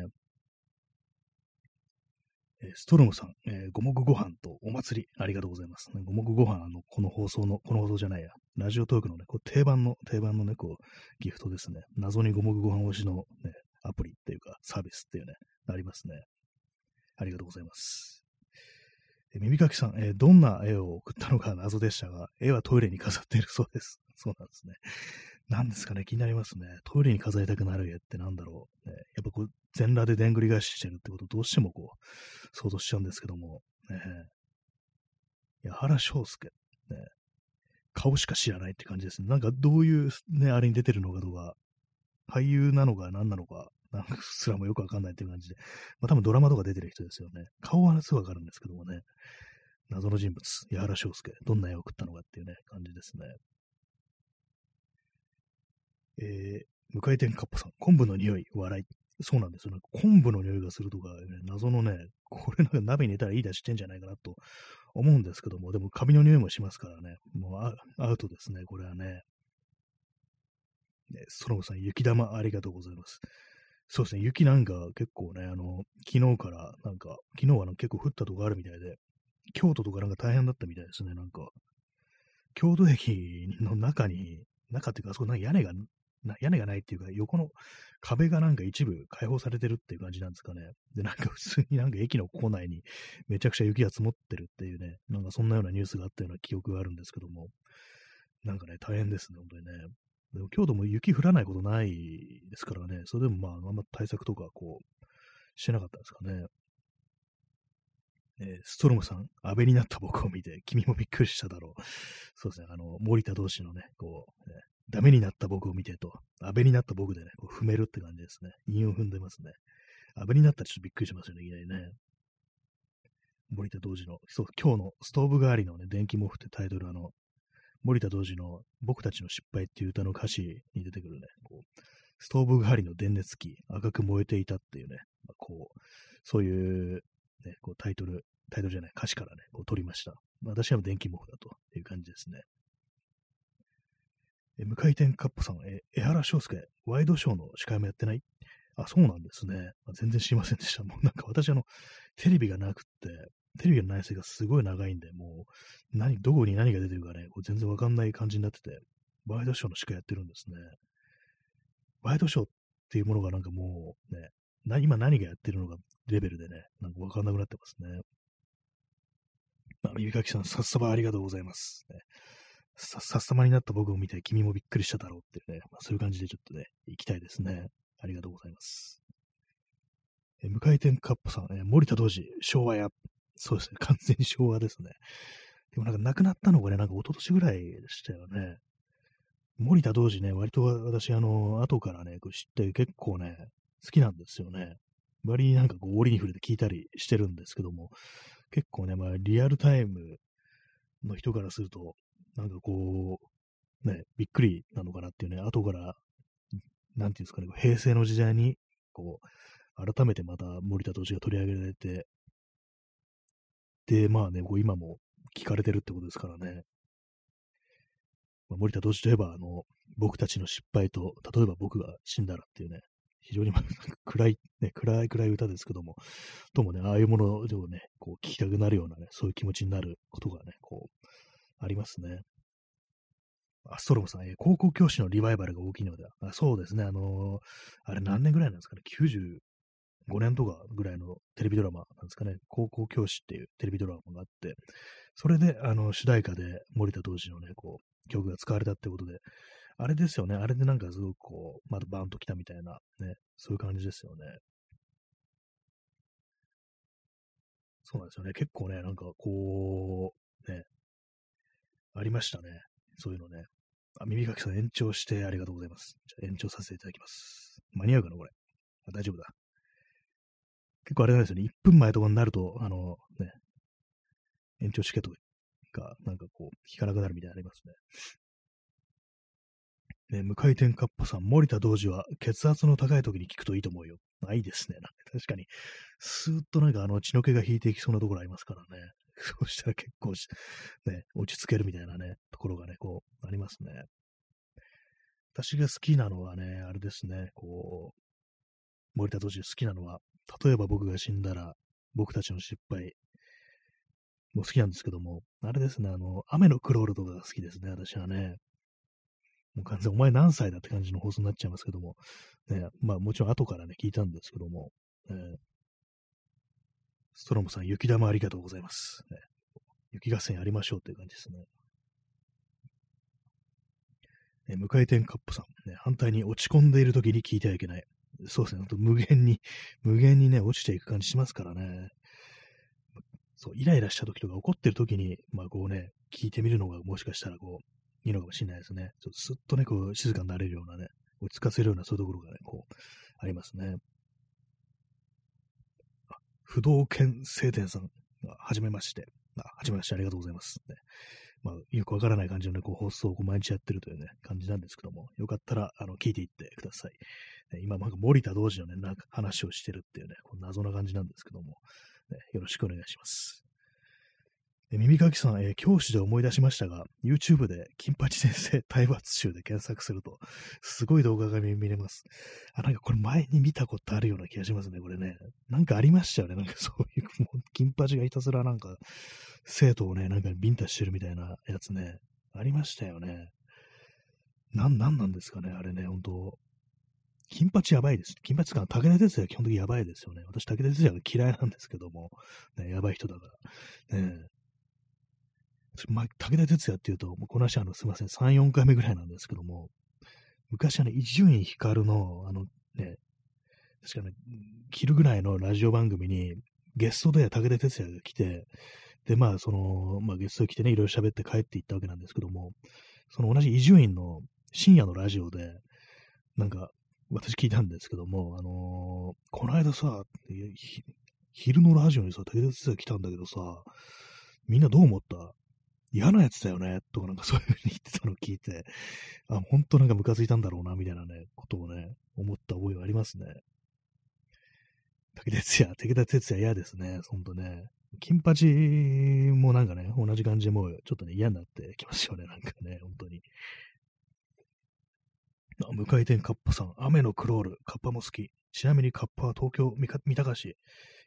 ストロムさん、えー、五目ご飯とお祭り、ありがとうございます。五目ご飯、あの、この放送の、この放送じゃないや、ラジオトークのね、こう定番の、定番のね、こう、ギフトですね。謎に五目ご飯推しのね、アプリっていうか、サービスっていうね、ありますね。ありがとうございます。え耳かきさん、えー、どんな絵を送ったのか謎でしたが、絵はトイレに飾っているそうです。そうなんですね。何ですかね、気になりますね。トイレに飾りたくなる絵ってなんだろう。ね、やっぱこう、全裸ででんぐり返ししてるってことどうしてもこう、想像しちゃうんですけども、ね、矢原章介、ね、顔しか知らないって感じですね。なんかどういうね、あれに出てるのかとか、俳優なのか何なのか、なんかすらもよくわかんないっていう感じで、まあ多分ドラマとか出てる人ですよね。顔はすぐわかるんですけどもね、謎の人物、矢原章介、どんな絵を送ったのかっていうね、感じですね。えー、無回転カップさん、昆布の匂い、笑い。そうなんですよ。なんか昆布の匂いがするとか、ね、謎のね、これなんか鍋に入れたらいい出してんじゃないかなと思うんですけども、でもカビの匂いもしますからね、もうアウトですね、これはね。ね、ソロムさん、雪玉ありがとうございます。そうですね、雪なんか結構ね、あの、昨日からなんか、昨日はの結構降ったとこあるみたいで、京都とかなんか大変だったみたいですね、なんか。京都駅の中に、中っていうか、あそこなんか屋根が屋根がないっていうか、横の壁がなんか一部開放されてるっていう感じなんですかね。で、なんか普通になんか駅の構内にめちゃくちゃ雪が積もってるっていうね、なんかそんなようなニュースがあったような記憶があるんですけども、なんかね、大変ですね、本当にね。でも京都も雪降らないことないですからね、それでもまあ、あんま対策とかこう、してなかったんですかね。え、ストロムさん、安倍になった僕を見て、君もびっくりしただろう。そうですね、あの、森田同士のね、こう、ね、ダメになった僕を見てと、安倍になった僕でね、こう踏めるって感じですね。韻を踏んでますね。安倍になったらちょっとびっくりしますよね、いきなりね。森田同時の、そう、今日のストーブ代わりのね、電気毛布ってタイトル、あの、森田同時の僕たちの失敗っていう歌の歌詞に出てくるね、こう、ストーブ代わりの電熱器、赤く燃えていたっていうね、まあ、こう、そういう、ね、こうタイトル、タイトルじゃない、歌詞からね、こう取りました。ま私は電気毛布だという感じですね。え無回転カップさん、え江原翔介、ワイドショーの司会もやってない？あ、そうなんですね。ま全然知りませんでした。もうなんか私、あの、テレビがなくって、テレビの内政がすごい長いんで、もう、何、どこに何が出てるかね、こう全然わかんない感じになってて、ワイドショーの司会やってるんですね。ワイドショーっていうものがなんかもうね、な今何がやってるのかレベルでね、なんかわかんなくなってますね。あ、指かきさん、さっさばありがとうございます。ね、さ、っさまになった僕を見て君もびっくりしただろうっていうね、まあ、そういう感じでちょっとね、行きたいですね。ありがとうございます。え無回転カップさん、え森田同時、昭和や。そうですね、完全に昭和ですね。でもなんか亡くなったのがね、なんか一昨年ぐらいでしたよね。森田同時ね、割と私、あの、後からね、こう知って結構ね、好きなんですよね。割になんかこう、折に触れて聞いたりしてるんですけども、結構ね、まあ、リアルタイムの人からすると、なんかこう、ね、びっくりなのかなっていうね、後から、なんていうんですかね、平成の時代に、こう、改めてまた森田投資が取り上げられて、で、まあね、こう今も聞かれてるってことですからね。まあ、森田投資といえば、あの、僕たちの失敗と、例えば僕が死んだらっていうね、非常に 暗い、ね、暗い暗い歌ですけども、ともね、ああいうものをね、こう聞きたくなるようなね、そういう気持ちになることがね、こう、ありますね。あ、ストロムさん、えー、高校教師のリバイバルが大きいのでは。あそうですね、あのー、あれ何年ぐらいなんですかね？9、5年とかぐらいのテレビドラマなんですかね、高校教師っていうテレビドラマがあって、それで、あの、主題歌で森田当時のね、こう、曲が使われたってことで、あれですよね、あれでなんかすごくこう、またバーンと来たみたいな、ね、そういう感じですよね。そうなんですよね。結構ね、なんかこう、ね、ありましたね。そういうのね。あ、耳かきさん延長してありがとうございます。じゃ延長させていただきます。間に合うかな、これ。あ大丈夫だ。結構あれなんですよね。1分前とかになると、あの、ね、延長チケットが、なんかこう、引かなくなるみたいなありますね。ね、無回転カッパさん、森田同時は血圧の高い時に聞くといいと思うよ。あ、いいですね。なん確かに、スーッとなんかあの血の気が引いていきそうなところありますからね。そうしたら結構ね、落ち着けるみたいなね、ところがね、こう、ありますね。私が好きなのはね、あれですね、こう、森田敏好きなのは、例えば僕が死んだら、僕たちの失敗も好きなんですけども、あれですね、あの、雨のクロールとかが好きですね、私はね。もう完全お前何歳だって感じの放送になっちゃいますけども、ね、まあもちろん後からね、聞いたんですけども、えー、ストロムさん、雪玉ありがとうございます。ね、雪合戦やりましょうという感じですね。ね無回転カップさん、ね、反対に落ち込んでいる時に聞いてはいけない。そうですね、無限に、無限にね、落ちていく感じしますからね。そう、イライラした時とか怒ってる時に、まあこうね、聞いてみるのがもしかしたらこう、いいのかもしれないですね。ちょっとすっとね、こう、静かになれるようなね、落ち着かせるようなそういうところがね、こう、ありますね。不動犬聖天さん、はじめまして。あ、はじめまして、ありがとうございます。ね、まあ、よくわからない感じのね、こう放送を毎日やってるというね、感じなんですけども、よかったら、あの、聞いていってください。ね、今、なんか森田同士のね、なんか話をしてるっていうね、こう謎な感じなんですけども、ね、よろしくお願いします。耳かきさん、えー、教師で思い出しましたが、YouTube で金八先生 体罰集で検索すると、すごい動画が見れます。あ、なんかこれ前に見たことあるような気がしますね、これね。なんかありましたよね、なんかそういう、もう金八がひたすらなんか、生徒をね、なんかビンタしてるみたいなやつね、ありましたよね。なん、なんなんですかね、あれね、本当金八やばいです。金八か、武田鉄矢基本的にやばいですよね。私、武田鉄矢が嫌いなんですけども、ね、やばい人だから。ねまあ、武田鉄矢っていうと、もうこの話、あの、すみません、3、4回目ぐらいなんですけども、昔、あの、伊集院光の、あの、ね、確かね、昼ぐらいのラジオ番組に、ゲストで武田鉄矢が来て、で、まあ、その、まあ、ゲスト来てね、いろいろ喋って帰っていったわけなんですけども、その同じ伊集院の深夜のラジオで、なんか、私聞いたんですけども、あのー、この間さ、昼のラジオにさ、武田鉄矢来たんだけどさ、みんなどう思った？嫌なやつだよね、とかなんかそういう風に言ってたのを聞いて、あ、ほんとなんかムカついたんだろうな、みたいなね、ことをね、思った覚えがありますね。武田鉄矢、武田鉄矢嫌ですね、ほんとね。金八もなんかね、同じ感じでもうちょっとね、嫌になってきますよね、なんかね、本当に。あ、無回転カッパさん、雨のクロール、カッパも好き。ちなみにカッパは東京三鷹市。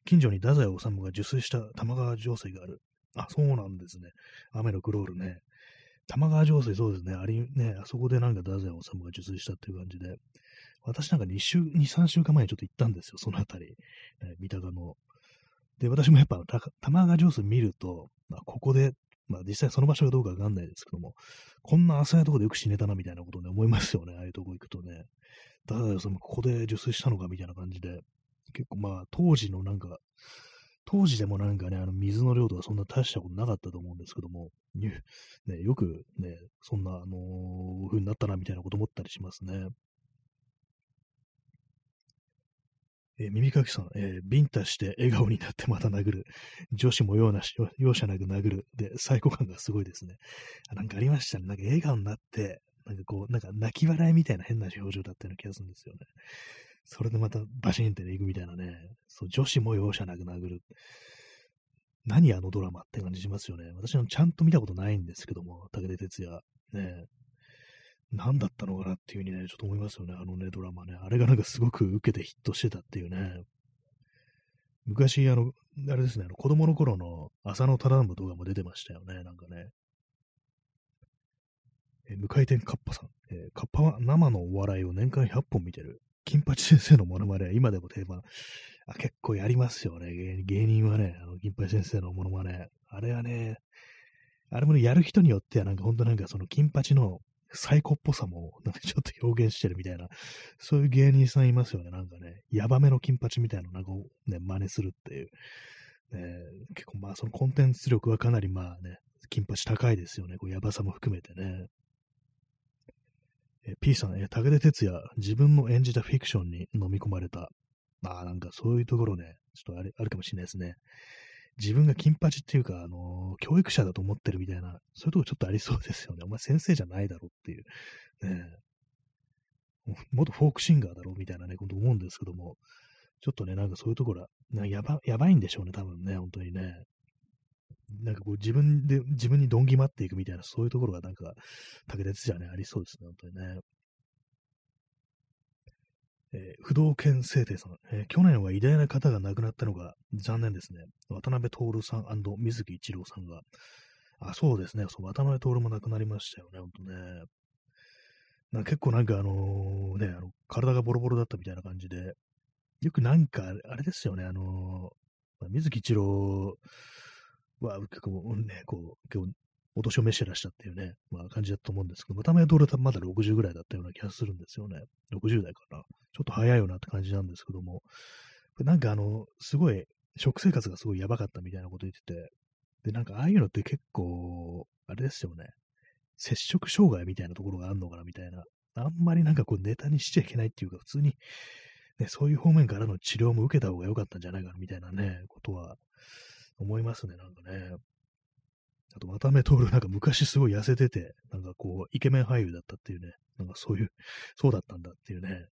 近所に太宰治が受水した玉川上水がある。あ、そうなんですね。雨のクロールね。玉川上水、そうですね。あり、ね、あそこでなんか太宰治が受水したっていう感じで。私なんか2週、2、3週間前にちょっと行ったんですよ、そのあたり。ね、三鷹の。で、私もやっぱ、玉川上水見ると、まあ、ここで、まあ実際その場所がどうかわかんないですけども、こんな浅いとこでよく死ねたなみたいなことね、思いますよね、ああいうとこ行くとね。だからその、ここで受水したのかみたいな感じで、結構まあ、当時のなんか、当時でもなんかね、あの水の量とかそんな大したことなかったと思うんですけども、ね、よくね、そんな、あのー、風になったなみたいなこと思ったりしますね。えー、耳かきさん、えー、ビンタして笑顔になってまた殴る。女子も容なし容赦なく殴る。で、最高感がすごいですね。あなんかありましたね。なんか笑顔になって、なんかこう、なんか泣き笑いみたいな変な表情だったような気がするんですよね。それでまたバシンってね、行くみたいなね。そう、女子も容赦なく殴る。何あのドラマって感じしますよね。私はちゃんと見たことないんですけども、武田鉄矢。ね。何だったのかなっていうふうにね、ちょっと思いますよね。あのね、ドラマね。あれがなんかすごく受けてヒットしてたっていうね。昔、あの、あれですね、あの子供の頃の浅野忠信動画も出てましたよね。なんかね。え無回転カッパさん。えー、カッパは生のお笑いを年間100本見てる。金八先生のモノマネ今でも定番。あ結構やりますよね。芸人はね、あの金八先生のモノマネ。あれはね、あれもね、やる人によってはなんかほんとなんかその金八のサイコっぽさもなんかちょっと表現してるみたいな、そういう芸人さんいますよね。なんかね、ヤバめの金八みたいなのなんかね、真似するっていう。ね、結構まあそのコンテンツ力はかなりまあね、金八高いですよね。こうヤバさも含めてね。え P さん、え武田鉄矢、自分の演じたフィクションに飲み込まれた。まあなんかそういうところね、ちょっとあれあるかもしれないですね。自分が金八っていうか、あのー、教育者だと思ってるみたいな、そういうとこちょっとありそうですよね。お前先生じゃないだろっていう。ね元フォークシンガーだろみたいなね、こと思うんですけども、ちょっとね、なんかそういうところは、なやば、やばいんでしょうね、多分ね、本当にね。なんかこう自分で、自分にどんぎまっていくみたいな、そういうところがなんか、竹鉄じゃね、ありそうですね、本当にね。えー、不動犬聖帝さん、えー、去年は偉大な方が亡くなったのが残念ですね。渡辺徹さん水木一郎さんが。あ、そうですね。そう渡辺徹も亡くなりましたよね、ほんとね。な結構なんかあのね、あの、体がボロボロだったみたいな感じで、よくなんか、あれですよね、あのー、水木一郎は結構ね、こう、結構、お年を召してらっしたっていうね、まあ感じだと思うんですけど、渡辺徹はまだ60ぐらいだったような気がするんですよね。60代かな。ちょっと早いよなって感じなんですけども、なんかあの、すごい、食生活がすごいやばかったみたいなこと言ってて、で、なんかああいうのって結構、あれですよね。接触障害みたいなところがあるのかなみたいな。あんまりなんかこうネタにしちゃいけないっていうか、普通に、ね、そういう方面からの治療も受けた方が良かったんじゃないかなみたいなね、ことは思いますね、なんかね。あと、渡辺徹なんか昔すごい痩せてて、なんかこう、イケメン俳優だったっていうね、なんかそういう、そうだったんだっていうね、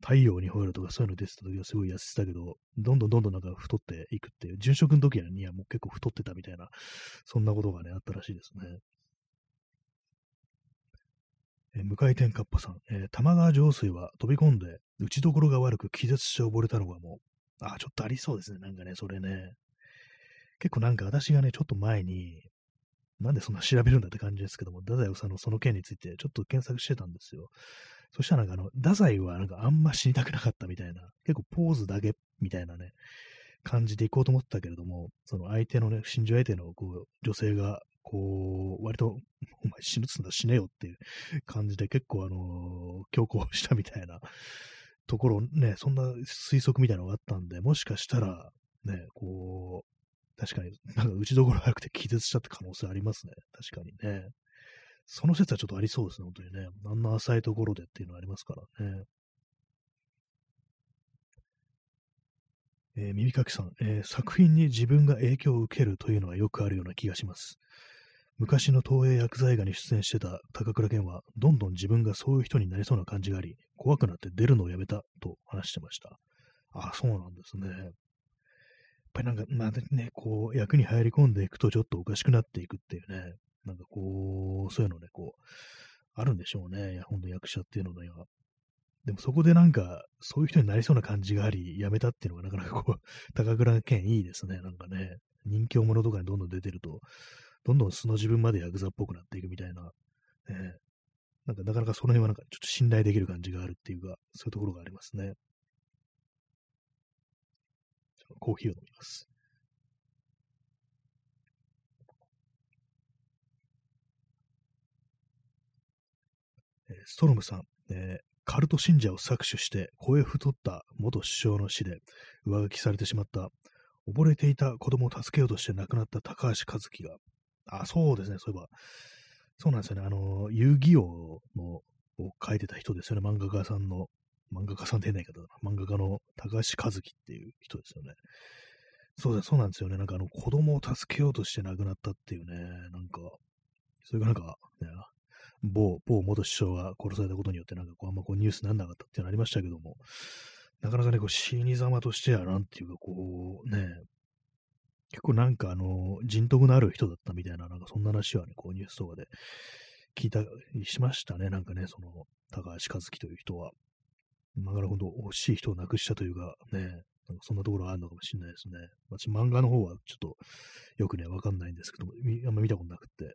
太陽に吠えるとかそういうの出てた時はすごい痩せてたけど、どんどんどんどんなんか太っていくっていう、殉職の時にはもう結構太ってたみたいな、そんなことがね、あったらしいですね。えー、向井天かっぱさん、えー、玉川上水は飛び込んで、打ちどころが悪く気絶して溺れたのがもう、あ、ちょっとありそうですね、なんかね、それね。結構なんか私がね、ちょっと前に、なんでそんな調べるんだって感じですけども、太宰治のその件についてちょっと検索してたんですよ。そしたらなんかあの、太宰はなんかあんま死にたくなかったみたいな、結構ポーズだけみたいなね、感じでいこうと思ったけれども、その相手のね、心情相手のこう女性が、こう、割と、お前死ぬつんだ死ねよっていう感じで結構あの、強行したみたいなところね、そんな推測みたいなのがあったんで、もしかしたら、ね、こう、確かに なんか打ちどころ早くて気絶したって可能性ありますね。確かにね。その説はちょっとありそうですね、本当にね。あんな浅いところでっていうのはありますからね。えー、耳かきさん、えー、作品に自分が影響を受けるというのはよくあるような気がします。昔の東映薬剤映画に出演してた高倉健は、どんどん自分がそういう人になりそうな感じがあり、怖くなって出るのをやめたと話してました。あ、そうなんですね。やっぱりなんか、まあね、こう、役に入り込んでいくとちょっとおかしくなっていくっていうね。なんかこう、そういうのね、こう、あるんでしょうね。いや、ほんと役者っていうのには。でもそこでなんか、そういう人になりそうな感じがあり、辞めたっていうのがなかなかこう、高倉健いいですね。なんかね、人気者とかにどんどん出てると、どんどん素の自分までヤクザっぽくなっていくみたいな、ね、なんかなかなかその辺はなんかちょっと信頼できる感じがあるっていうか、そういうところがありますね。コーヒーを飲みます。ストロムさん、えー、カルト信者を搾取して声太った元首相の死で上書きされてしまった。溺れていた子供を助けようとして亡くなった高橋和樹が、あ、そうですね、そういえば、そうなんですよね、あの、遊戯王のを書いてた人ですよね、漫画家さんの、漫画家さんって言えない方だな、漫画家の高橋和樹っていう人ですよね。そうだ、そうなんですよね。なんかあの、子供を助けようとして亡くなったっていうね、なんか、それがなんか、ね、某、某元首相が殺されたことによって、なんかこう、あんまこうニュースにならなかったっていうのありましたけども、なかなかね、こう、死に様としては、なんていうか、こう、ね、結構なんかあの、人徳のある人だったみたいな、なんかそんな話はね、こうニュースとかで聞いたりしましたね。なんかね、その、高橋和樹という人は。だから本当、惜しい人を亡くしたというか、ね、なんかそんなところがあるのかもしれないですね。私、漫画の方はちょっとよくね、わかんないんですけども、あんま見たことなくて、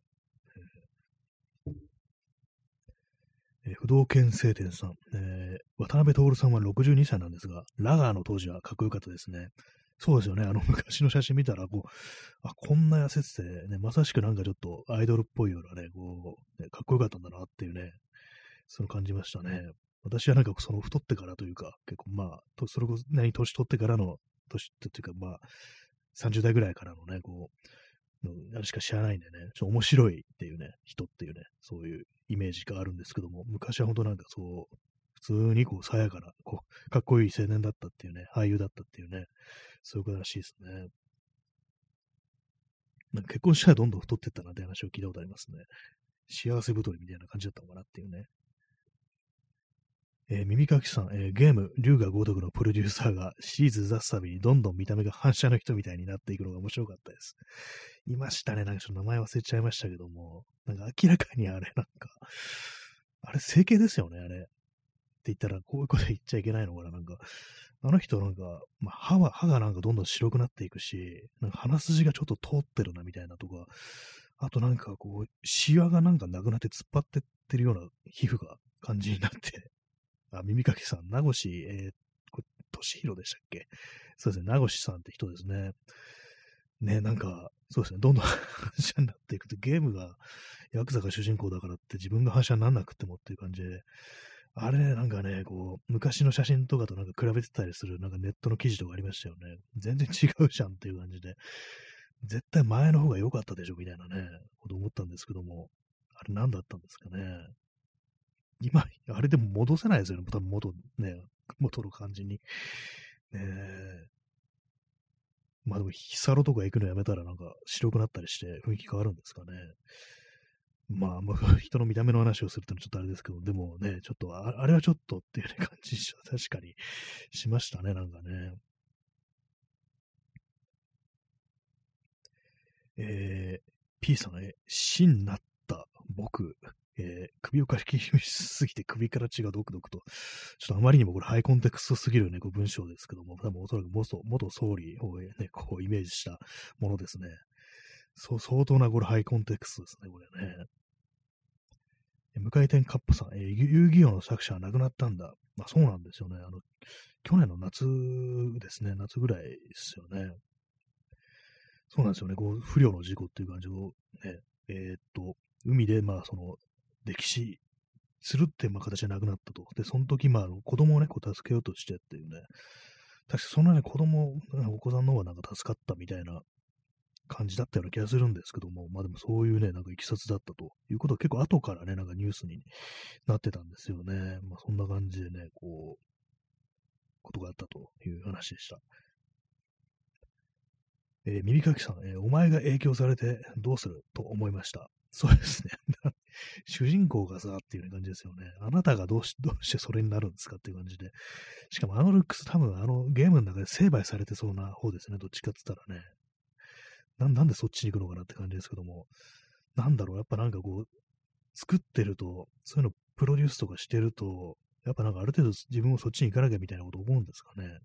えー、不動犬晴天さん、えー、渡辺徹さんは62歳なんですが、ラガーの当時はかっこよかったですね。そうですよね。あの昔の写真見たら、こう、あ、こんな痩せてて、ね、まさしくなんかちょっとアイドルっぽいようなね、こう、ね、かっこよかったんだなっていうね、その感じましたね。私はなんかその太ってからというか、結構まあ、とそれこそ何年取ってからの、年っていうかまあ、30代ぐらいからのね、こう、あれしか知らないんでね、ちょっと面白いっていうね、人っていうね、そういうイメージがあるんですけども、昔は本当なんかそう、普通にこう、さやかな、こう、かっこいい青年だったっていうね、俳優だったっていうね、そういうことらしいですね。なんか結婚したらどんどん太ってったなんて話を聞いたことありますね。幸せ太りみたいな感じだったのかなっていうね。えー、耳かきさん、えー、ゲーム、竜が如くのプロデューサーがシリーズ出すたびにどんどん見た目が反射の人みたいになっていくのが面白かったです。いましたね。なんかちょっと名前忘れちゃいましたけども、なんか明らかにあれ、なんか、あれ整形ですよね、あれ。って言ったら、こういうこと言っちゃいけないのかな、なんか。あの人なんか、まあ、歯は、歯がなんかどんどん白くなっていくし、なんか鼻筋がちょっと通ってるなみたいなとか、あとなんかこう、シワがなんかなくなって突っ張ってってるような皮膚が感じになってあ、耳かきさん、名越、えー、これ、俊弘でしたっけ？そうですね、名越さんって人ですね。ね、なんか、そうですね、どんどん反射になっていくと、ゲームが、ヤクザが主人公だからって自分が反射にならなくてもっていう感じで、あれね、なんかね、こう、昔の写真とかとなんか比べてたりする、なんかネットの記事とかありましたよね。全然違うじゃんっていう感じで、絶対前の方が良かったでしょ、みたいなね、こと思ったんですけども、あれ何だったんですかね。今、あれでも戻せないですよね。多分元、ね、元の感じに。ねえまあでも、ヒサロとか行くのやめたらなんか白くなったりして雰囲気変わるんですかね。まあ、まあ、人の見た目の話をするとちょっとあれですけど、でもね、ちょっとあ、あれはちょっとっていう、ね、感じ確かにしましたね、なんかね。えー、P さん、え、死になった僕、えー、首をかきしすぎて首から血がドクドクと、ちょっとあまりにもこれハイコンテクストすぎるね、こう文章ですけども、多分おそらく元元総理をね、こうイメージしたものですね。そう、相当なこれハイコンテクストですね、これね。無回転カップさん、えー、遊戯王の作者は亡くなったんだ。まあそうなんですよね。あの、去年の夏ですね、夏ぐらいですよね。そうなんですよね。こう、不良の事故っていう感じを、ね、えー、っと、海で、まあ、その、歴史するってまあ形じゃなくなったと。で、その時、まあ、子供をね、こう助けようとしてっていうね、確かそのね、子供、お子さんの方がなんか助かったみたいな感じだったような気がするんですけども、まあでもそういうね、なんかいきさつだったということは結構後からね、なんかニュースになってたんですよね。まあそんな感じでね、こう、ことがあったという話でした。えー、耳かきさん、えー、お前が影響されてどうすると思いました？そうですね。主人公がさ、っていう感じですよね。あなたがどうし、どうしてそれになるんですかっていう感じで。しかもあのルックス多分あのゲームの中で成敗されてそうな方ですね。どっちかって言ったらね。ななんでそっちに行くのかなって感じですけども。なんだろう、やっぱなんかこう、作ってると、そういうのプロデュースとかしてると、やっぱなんかある程度自分もそっちに行かなきゃみたいなこと思うんですかね。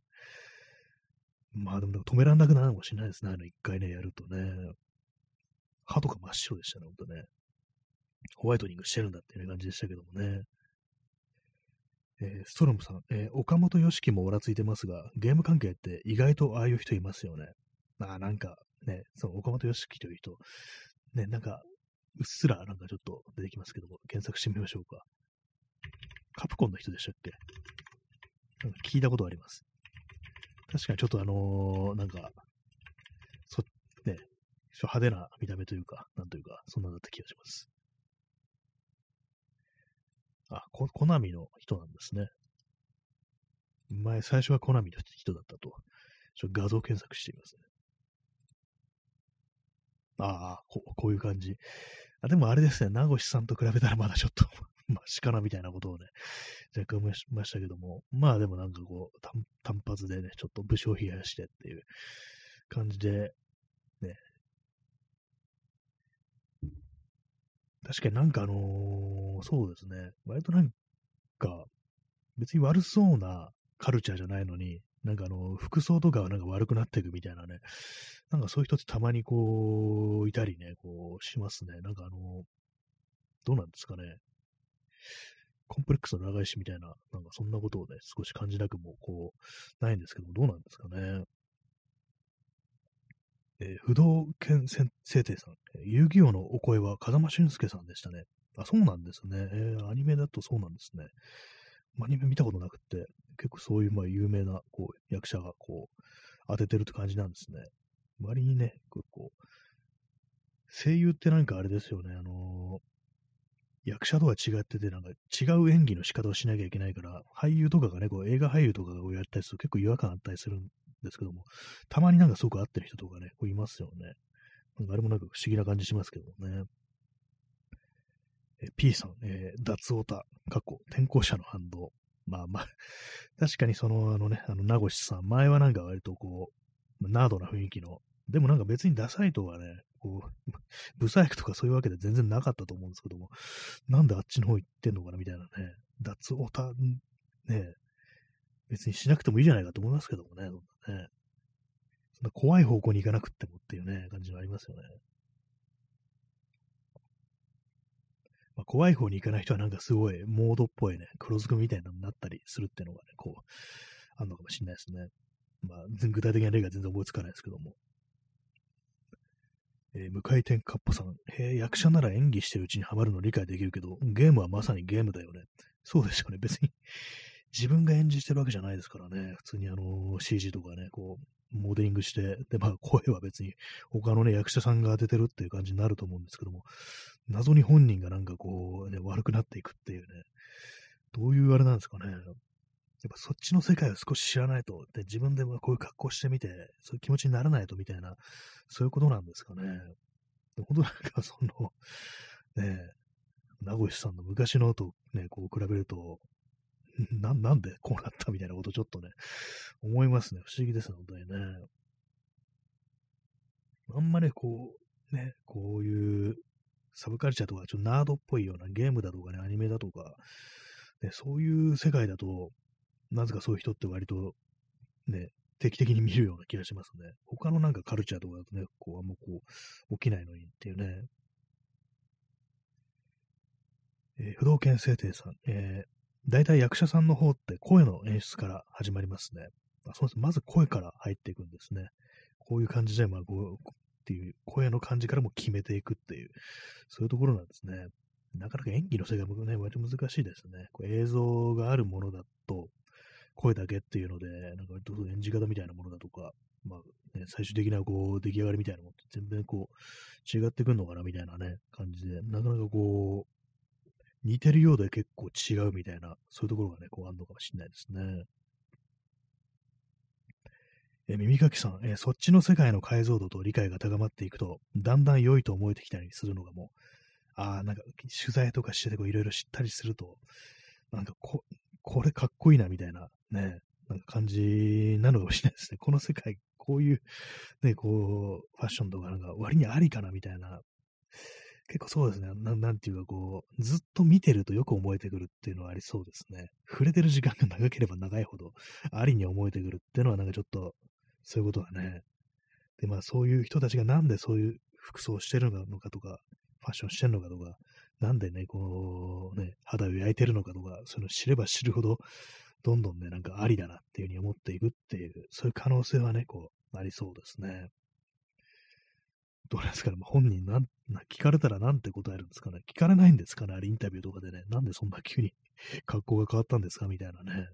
まあでも止めらんなくなるかもしれないですね。あの一回ね、やるとね。歯とか真っ白でしたね、ほんとね。ホワイトニングしてるんだっていう感じでしたけどもね。えー、ストロムさん、えー、岡本良樹もおらついてますが、ゲーム関係って意外とああいう人いますよね。まあなんかね、その岡本良樹という人、ね、なんか、うっすらなんかちょっと出てきますけども、検索してみましょうか。カプコンの人でしたっけ？なんか聞いたことあります。確かにちょっとあのー、なんか、そ、ね、派手な見た目というか、なんというか、そんなだった気がします。あ、ココナミの人なんですね。前、最初はコナミの人だったと。ちょ画像検索してみますね。ああ、ここういう感じ。あでもあれですね、名越さんと比べたらまだちょっとマシかなみたいなことをね、若干思いましたけども、まあでもなんかこう、単発でね、ちょっと武将冷やしてっていう感じで、ね、確かになんかあのー、そうですね、割となんか、別に悪そうなカルチャーじゃないのに、なんかあの、服装とかはなんか悪くなっていくみたいなね、なんかそういう人ってたまにこう、いたりね、こう、しますね。なんかあの、どうなんですかね。コンプレックスの長いしみたいな、なんかそんなことをね、少し感じなくも、こう、ないんですけども、どうなんですかね。えー、不動犬制定さん、遊戯王のお声は風間俊介さんでしたね。あ、そうなんですね。えー、アニメだとそうなんですね。アニメ見たことなくって、結構そういうまあ有名なこう役者がこう当ててるって感じなんですね。割にね、結構、声優ってなんかあれですよね、あの、役者とは違ってて、なんか違う演技の仕方をしなきゃいけないから、俳優とかがね、こう映画俳優とかをやったりすると結構違和感あったりするんですけども、たまになんかすごく合ってる人とかね、こういますよね。なんかあれもなんか不思議な感じしますけどもね。え P さん、えー、脱オタ、過去、転校者の反動。まあまあ、確かにその、あのね、あの、名越さん、前はなんか割とこう、ナードな雰囲気の、でもなんか別にダサいとかね、こう、ブサイクとかそういうわけで全然なかったと思うんですけども、なんであっちの方行ってんのかなみたいなね、脱オタ、ね、別にしなくてもいいじゃないかと思いますけどもね、そんなね。そんな怖い方向に行かなくってもっていうね、感じがありますよね。まあ、怖い方に行かない人はなんかすごいモードっぽいね、黒ずくみたいなのになったりするっていうのがね、こう、あるのかもしれないですね。まあ、具体的な例が全然思いつかないですけども。えー、無回転カッパさん。へ役者なら演技してるうちにハマるの理解できるけど、ゲームはまさにゲームだよね。そうですよね。別に自分が演じてるわけじゃないですからね。普通にあの、CG とかね、こう、モデリングして、で、まあ、声は別に他のね、役者さんが当ててるっていう感じになると思うんですけども、謎に本人がなんかこう、ね、悪くなっていくっていうね、どういうあれなんですかね。やっぱそっちの世界を少し知らないと、で自分でこういう格好してみて、そういう気持ちにならないとみたいな、そういうことなんですかね。本当なんかその、ねえ、名越さんの昔のとね、こう比べると、な、なんでこうなったみたいなことちょっとね、思いますね。不思議ですね、本当にね。あんまね、こう、ね、こういうサブカルチャーとか、ちょっとナードっぽいようなゲームだとかね、アニメだとか、ね、そういう世界だと、なぜかそういう人って割と、ね、定期的に見るような気がしますね。他のなんかカルチャーとかだとね、こう、あんまこう、起きないのにっていうね。えー、不動犬聖帝さん、えー、大体役者さんの方って声の演出から始まりますね。あそうです。まず声から入っていくんですね。こういう感じで、まあ、こう、っていう声の感じからも決めていくっていう、そういうところなんですね。なかなか演技の世界もね、割と難しいですね。こう映像があるものだと、声だけっていうので、なんか演じ方みたいなものだとか、まあ、ね、最終的なこう出来上がりみたいなものって全然こう違ってくるのかなみたいなね、感じで、なかなかこう、似てるようで結構違うみたいな、そういうところがね、こうあるのかもしれないですね。え耳かきさん、えそっちの世界の解像度と理解が高まっていくと、だんだん良いと思えてきたりするのがもう、ああ、なんか取材とかしてていろいろ知ったりすると、なんかこ、これかっこいいなみたいなね、なんか感じなのかもしれないですね。この世界、こういう、ね、こう、ファッションとかなんか割にありかなみたいな、結構そうですねな。なんていうかこう、ずっと見てるとよく思えてくるっていうのはありそうですね。触れてる時間が長ければ長いほど、ありに思えてくるっていうのはなんかちょっと、そういうことはね。で、まあそういう人たちがなんでそういう服装をしてるのかとか、ファッションしてるのかとか、なんでね、このね、肌を焼いてるのかとか、そういうの知れば知るほど、どんどんね、なんかありだなっていうふうに思っていくっていう、そういう可能性はね、こう、ありそうですね。どうですかね、本人なん、聞かれたらなんて答えるんですかね。聞かれないんですかね、あれインタビューとかでね。なんでそんな急に 格好が変わったんですかみたいなね。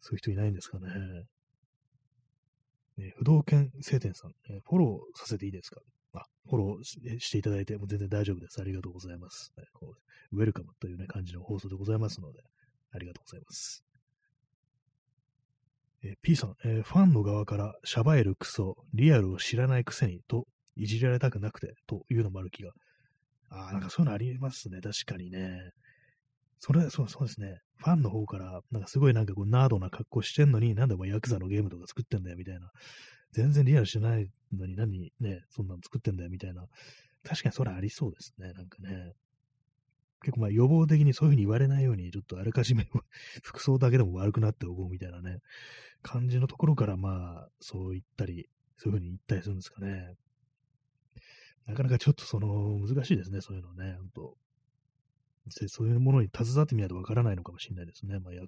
そういう人いないんですかね。え、不動犬晴天さん、え、フォローさせていいですか？あ、フォローしていただいても全然大丈夫です。ありがとうございます。ね、こうウェルカムという、ね、感じの放送でございますので、ありがとうございます。えー、P さん、えー、ファンの側からシャバエルクソ、リアルを知らないくせにといじられたくなくてというのもある気が。ああ、なんかそういうのありますね。確かにね。それ、そうそうですね。ファンの方から、なんかすごいなんかこう、ナードな格好してんのに、なんでお前ヤクザのゲームとか作ってんだよ、みたいな。全然リアルしてないのに何ね、そんなの作ってんだよ、みたいな。確かにそれありそうですね、なんかね。結構まあ予防的にそういうふうに言われないように、ちょっとあらかじめ 服装だけでも悪くなっておこうみたいなね、感じのところからまあ、そう言ったり、そういうふうに言ったりするんですかね。なかなかちょっとその、難しいですね、そういうのね、本当そういうものに携わってみないとわからないのかもしれないですね。まあ、や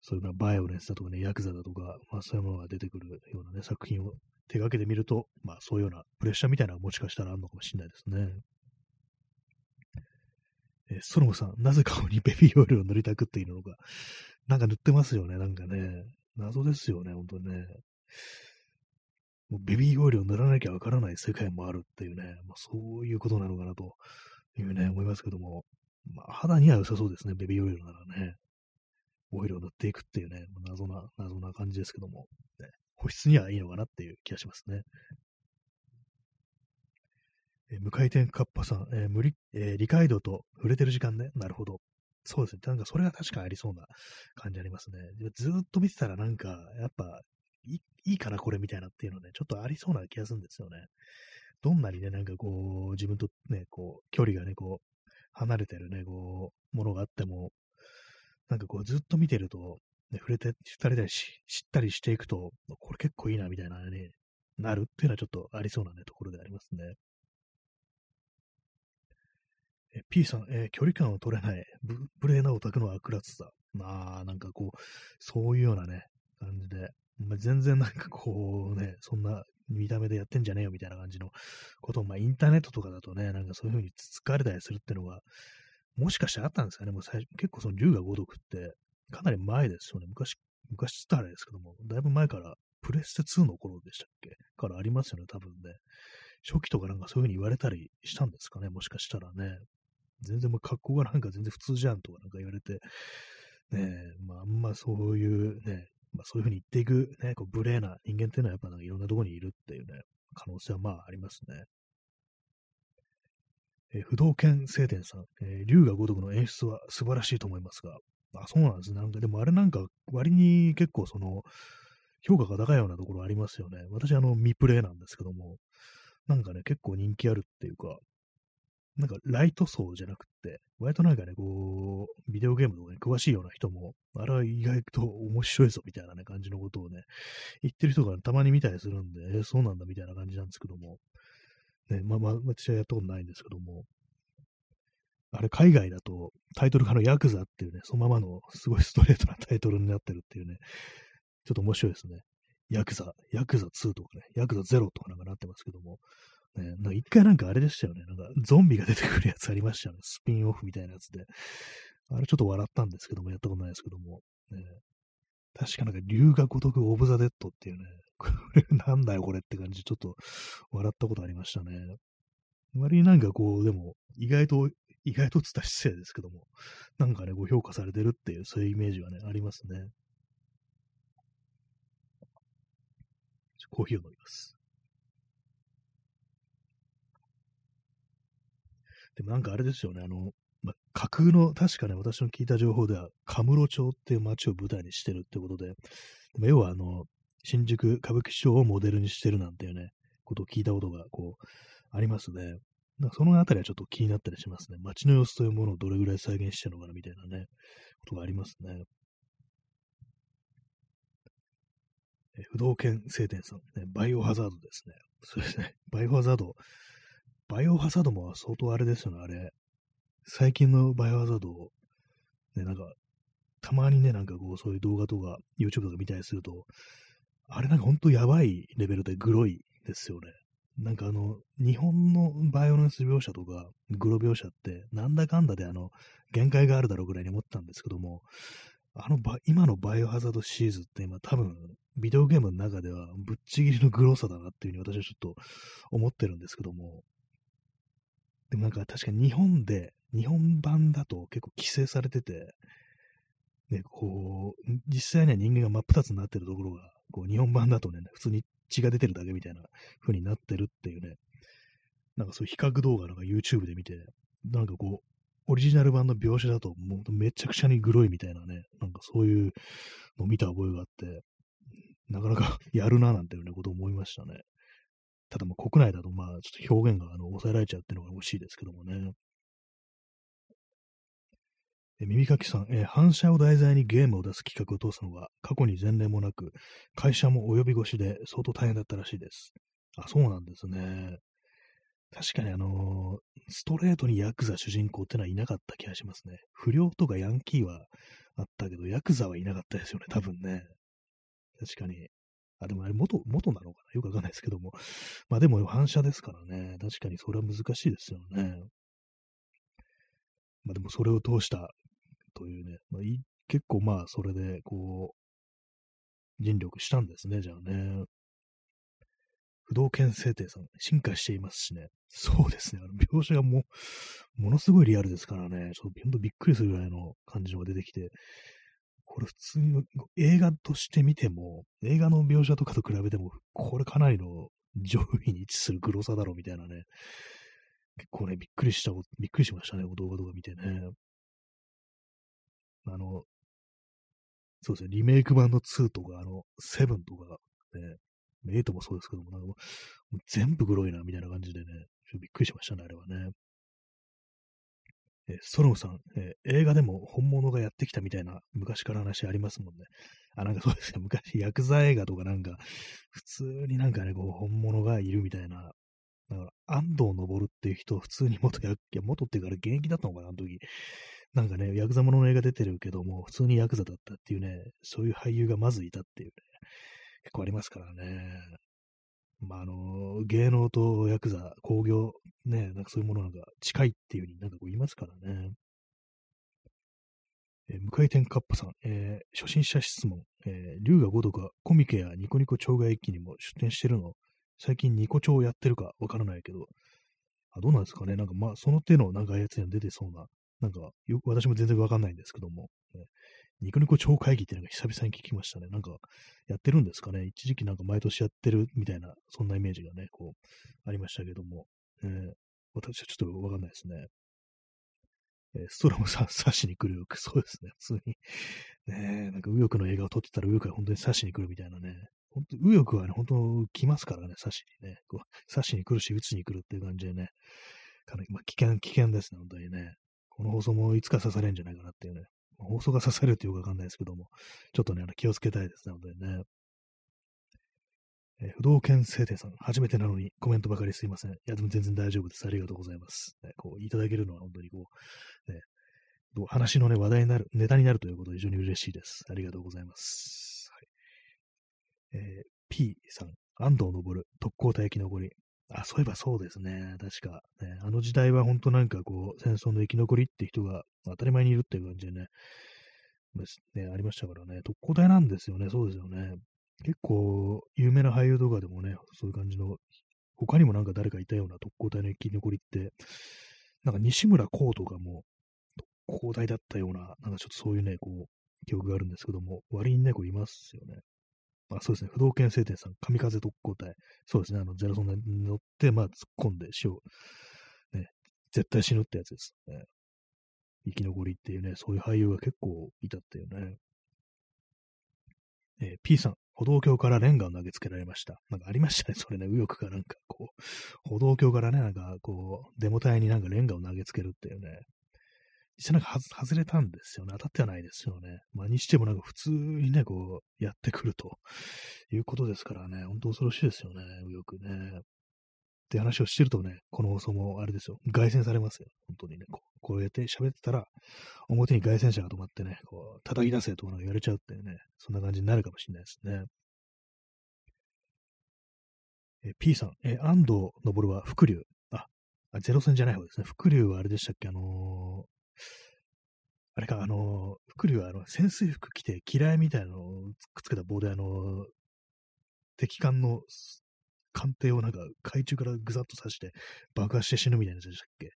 そういうのバイオレンスだとかね、ヤクザだとか、まあ、そういうものが出てくるようなね、作品を手掛けてみると、まあ、そういうようなプレッシャーみたいなのがもしかしたらあるのかもしれないですね。え、ソロムさん、なぜ顔にベビーオイルを塗りたくっているのか。なんか塗ってますよね、なんかね。謎ですよね、本当にね。もうベビーオイルを塗らなきゃわからない世界もあるっていうね、まあ、そういうことなのかなというね、思いますけども。まあ、肌には良さそうですね、ベビーオイルならね。オイルを塗っていくっていうね、謎な、謎な感じですけども、ね、保湿にはいいのかなっていう気がしますね。えー、無回転カッパさん、えー、無理、えー、理解度と触れてる時間ね。なるほど。そうですね。なんかそれが確かありそうな感じありますね。ずっと見てたらなんか、やっぱい、いいかな、これみたいなっていうのね、ちょっとありそうな気がするんですよね。どんなにね、なんかこう、自分とね、こう、距離がね、こう、離れてるね、こう、ものがあっても、なんかこうずっと見てると、ね、触れて、知ったりし、知ったりしていくと、これ結構いいな、みたいなね、なるっていうのはちょっとありそうなね、ところでありますね。え P さん、えー、距離感を取れない、ブブレーなオタクの悪辣さ。まあ、なんかこう、そういうようなね、感じで、まあ、全然なんかこうね、そんな見た目でやってんじゃねえよみたいな感じのことを、まあ、インターネットとかだとね、なんかそういう風につつかれたりするっていうのが、もしかしてあったんですかね。もう最結構その竜が如くって、かなり前ですよね。昔、昔ってあれですけども、だいぶ前から、プレステ2の頃でしたっけ？からありますよね、多分ね。初期とかなんかそういう風に言われたりしたんですかね、もしかしたらね。全然もう格好がなんか全然普通じゃんとかなんか言われて、ね、まあ、あんまそういうね、まあ、そういうふうに言っていく、ね、こう無礼な人間っていうのはやっぱなんかいろんなところにいるっていうね、可能性はまあありますね。え、不動犬聖典さん、えー、竜が如くの演出は素晴らしいと思いますが、あ、そうなんですね。なんか、でもあれなんか、割に結構その、評価が高いようなところありますよね。私、あの、未プレイなんですけども、なんかね、結構人気あるっていうか、なんかライト層じゃなくて、割となんかね、こう、ビデオゲームとかに詳しいような人も、あれは意外と面白いぞみたいなね、感じのことをね、言ってる人がたまに見たりするんで、えー、そうなんだみたいな感じなんですけども、ね、まあまあ、私はやったことないんですけども、あれ海外だとタイトルがのヤクザっていうね、そのままのすごいストレートなタイトルになってるっていうね、ちょっと面白いですね。ヤクザ、ヤクザ2とかね、ヤクザ0とかなんかなってますけども、ね、なんか一回なんかあれでしたよね。なんかゾンビが出てくるやつありましたよね。スピンオフみたいなやつで。あれちょっと笑ったんですけども、やったことないですけども。ね、確かなんか龍が如くオブザ・デッドっていうね、これなんだよこれって感じ、ちょっと笑ったことありましたね。割になんかこう、でも、意外と、意外とつった姿勢ですけども、なんかね、ご評価されてるっていう、そういうイメージはね、ありますね。コーヒーを飲みます。でもなんかあれですよね、あの、ま、架空の、確かね、私の聞いた情報では、カムロ町っていう街を舞台にしてるってことで、でも要はあの、新宿歌舞伎町をモデルにしてるなんていうね、ことを聞いたことが、こう、ありますね。なんかそのあたりはちょっと気になったりしますね。街の様子というものをどれぐらい再現してるのかなみたいなね、ことがありますね。え不動犬聖典さん、ね、バイオハザードですね。そうですね。バイオハザード。バイオハザードも相当あれですよね、あれ。最近のバイオハザード、ね、なんか、たまにね、なんかこう、そういう動画とか、YouTube とか見たりすると、あれなんかほんとやばいレベルでグロいですよね。なんかあの、日本のバイオレンス描写とか、グロ描写って、なんだかんだであの、限界があるだろうぐらいに思ったんですけども、あの今のバイオハザードシリーズって今多分、ビデオゲームの中ではぶっちぎりのグロさだなっていうふうに私はちょっと思ってるんですけども、でもなんか確かに日本で、日本版だと結構規制されてて、ね、こう、実際には人間が真っ二つになってるところが、こう、日本版だとね、普通に血が出てるだけみたいな風になってるっていうね、なんかそういう比較動画なんか YouTube で見て、なんかこう、オリジナル版の描写だともうめちゃくちゃにグロいみたいなね、なんかそういうのを見た覚えがあって、なかなか やるななんていうねことを思いましたね。ただまあ国内だとまあちょっと表現があの抑えられちゃうっていうのが惜しいですけどもね。え耳かきさん、え反射を題材にゲームを出す企画を通すのは過去に前例もなく、会社も及び腰で相当大変だったらしいです。あ、そうなんですね。確かにあのー、ストレートにヤクザ主人公ってのはいなかった気がしますね。不良とかヤンキーはあったけど、ヤクザはいなかったですよね、多分ね。確かに。あ、でもあれ元、元なのかな？よくわかんないですけども。まあでも反射ですからね。確かにそれは難しいですよね。まあでもそれを通したというね。まあ、結構まあそれでこう、尽力したんですね、じゃあね。不動犬制定さん、進化していますしね。そうですね。あの描写がもう、ものすごいリアルですからね。ちょっとほんとびっくりするぐらいの感じのが出てきて、これ普通に映画として見ても、映画の描写とかと比べても、これかなりの上位に位置する黒さだろうみたいなね。結構ね、びっくりした、びっくりしましたね、お動画とか見てね。あの、そうですね、リメイク版の2とか、あの、7とか、ね、8もそうですけども、なんかもう全部グロいな、みたいな感じでね、ちょっとびっくりしましたね、あれはね。えストロムさん、え、映画でも本物がやってきたみたいな昔から話ありますもんね。あ、なんかそうですね、昔、ヤクザ映画とかなんか、普通になんかね、こう、本物がいるみたいな、なんか安藤昇っていう人、普通に元ヤク、いや、元っていうか、現役だったのかな、あの時。なんかね、ヤクザものの映画出てるけども、普通にヤクザだったっていうね、そういう俳優がまずいたっていうね、結構ありますからね。まあ、あの、芸能とヤクザ、工業、ね、なんかそういうものなんか近いっていうふうになんかこう言いますからね。えー、向井天カッパさん、えー、初心者質問、えー、龍が如くはコミケやニコニコ町外駅にも出店してるの。最近ニコ町やってるかわからないけど、あ、どうなんですかね。なんかまあ、その手のなんかやつには出てそうな。なんか、よ私も全然わかんないんですけども、ニコニコ超会議っていうのが久々に聞きましたね。なんか、やってるんですかね。一時期なんか毎年やってるみたいな、そんなイメージがね、こう、ありましたけども、えー、私はちょっとわかんないですね。えー、ストロムさん、刺しに来るよ、そうですね、普通に。ねなんか右翼の映画を撮ってたら右翼が本当に刺しに来るみたいなね。本当右翼はね、本当来ますからね、刺しにね。こう刺しに来るし、撃つに来るっていう感じでね。かなり、まあ、危険、危険ですね、本当にね。この放送もいつか刺されるんじゃないかなっていうね。放送が刺されるってよくわかんないですけども、ちょっとね、あの気をつけたいですね、本当にね。えー、不動犬聖天さん、初めてなのにコメントばかりすいません。いや、でも全然大丈夫です。ありがとうございます。ね、こう、いただけるのは本当にこう、ね、話のね、話題になる、ネタになるということで非常に嬉しいです。ありがとうございます。はい、えー、P さん、安藤昇、特攻隊生き残り。あ、そういえばそうですね。確か、ね。あの時代は本当なんかこう、戦争の生き残りって人が当たり前にいるっていう感じでね、ね、ありましたからね。特攻隊なんですよね。そうですよね。結構、有名な俳優とかでもね、そういう感じの、他にもなんか誰かいたような特攻隊の生き残りって、なんか西村光とかも特攻隊だったような、なんかちょっとそういうね、こう、記憶があるんですけども、割にね、こういますよね。あそうですね、不動犬聖天さん、神風特攻隊。そうですね、あの、ゼロソンに乗って、まあ、突っ込んで死を、ね、絶対死ぬってやつですね。生き残りっていうね、そういう俳優が結構いたっていうね。えー、P さん、歩道橋からレンガを投げつけられました。なんかありましたね、それね、右翼がなんかこう、歩道橋からね、なんかこう、デモ隊になんかレンガを投げつけるっていうね、実際なんか外れたんですよね。当たってはないですよね。まあ、にしてもなんか普通にね、こう、やってくるということですからね、本当恐ろしいですよね、よくね。って話をしてるとね、この放送もあれですよ、凱旋されますよ。本当にね、こうこうやって喋ってたら、表に凱旋者が止まってね、こう、叩き出せとか言われちゃうっていうね、そんな感じになるかもしれないですね。え P さん、え安藤昇は伏流。あ、ゼロ戦じゃない方ですね。伏流はあれでしたっけ？あのー、あれか、あの、福竜はあの潜水服着て、嫌いみたいなのをくっつけた棒で、あの、敵艦の艦艇をなんか海中からぐざっと刺して爆破して死ぬみたいなやつでしたっけ？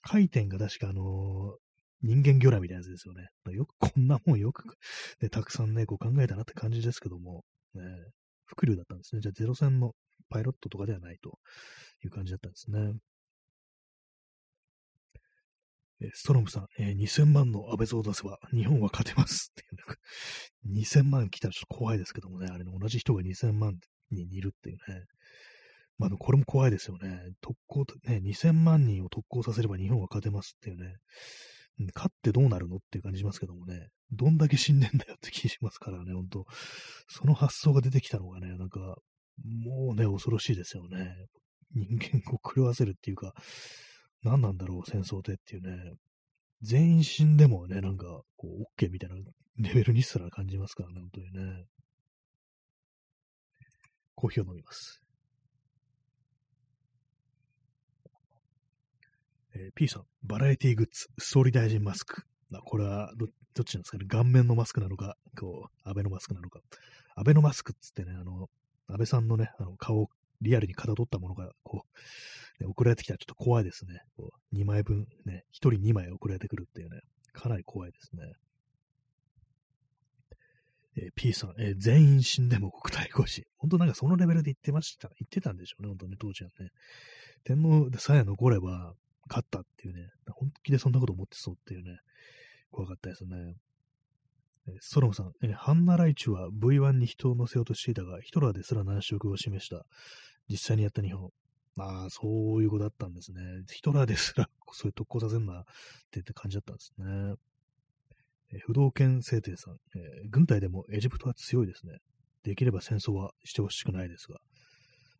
回転が確かあの、人間魚雷みたいなやつですよね。よくこんなもんよく、ね、たくさんね、こう考えたなって感じですけども、ね、伏流だったんですね。じゃあゼロ戦のパイロットとかではないという感じだったんですね。ストロムさん、えー、2000万の安倍増を出せば日本は勝てますっていう、2000万来たらちょっと怖いですけどもね、あれの同じ人が2000万人いるっていうね。まあ、これも怖いですよね。特攻、ね、2000万人を特攻させれば日本は勝てますっていうね。勝ってどうなるのっていう感じしますけどもね。どんだけ死んでんだよって気しますからね、ほんと。その発想が出てきたのがね、なんか、もうね、恐ろしいですよね。人間を狂わせるっていうか、何なんだろう、戦争でっていうね。全員死んでもね、なんか、こう、OK みたいなレベルにすら感じますからね、本当にね。コーヒーを飲みます。えー、P さん、バラエティグッズ、総理大臣マスク。あこれはど、どっちなんですかね？顔面のマスクなのか、こう、安倍のマスクなのか。安倍のマスクっつってね、あの、安倍さんのね、あの顔をリアルにかたどったものが、こう、ね、送られてきたらちょっと怖いですね。こう2枚分、ね、1人2枚送られてくるっていうね、かなり怖いですね。えー、P さん、えー、全員死んでも国体護士。本当なんかそのレベルで言ってました。言ってたんでしょうね、本当に当時はね。天皇でさえ残れば勝ったっていうね、本気でそんなこと思ってそうっていうね、怖かったですね。え、ソロムさん、えー、ハンナライチュは V1 に人を乗せようとしていたが、ヒトラーですら難色を示した。実際にやった日本。ああ、そういうことだったんですね。ヒトラーですら、そういう特攻させるなってって感じだったんですね。え、不動犬聖帝さん、えー、軍隊でもエジプトは強いですね。できれば戦争はしてほしくないですが。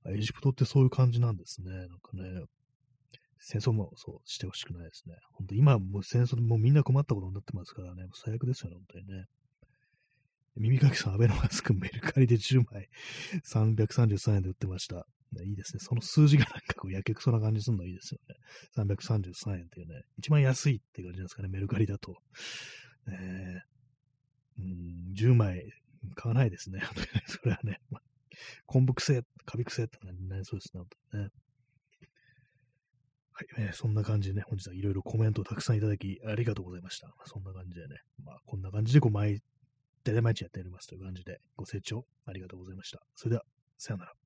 エジプトってそういう感じなんですね。なんかね、戦争もそうしてほしくないですね。本当今もう戦争でもうみんな困ったことになってますからね、最悪ですよね、本当にね。耳かきさん、アベノマスクメルカリで10枚333円で売ってました。いいですね。その数字がなんかこう、やけくそな感じするのいいですよね。333円っていうね、一番安いって感じなんですかね、メルカリだと。ねうん、10枚買わないですね。それはね、ま昆布癖、カビ癖って感じになりそうですね。ねはい、えーそんな感じでね、本日はいろいろコメントをたくさんいただき、ありがとうございました。そんな感じでね、まあ、こんな感じで、こう、毎、大体毎日やっておりますという感じで、ご清聴ありがとうございました。それでは、さようなら。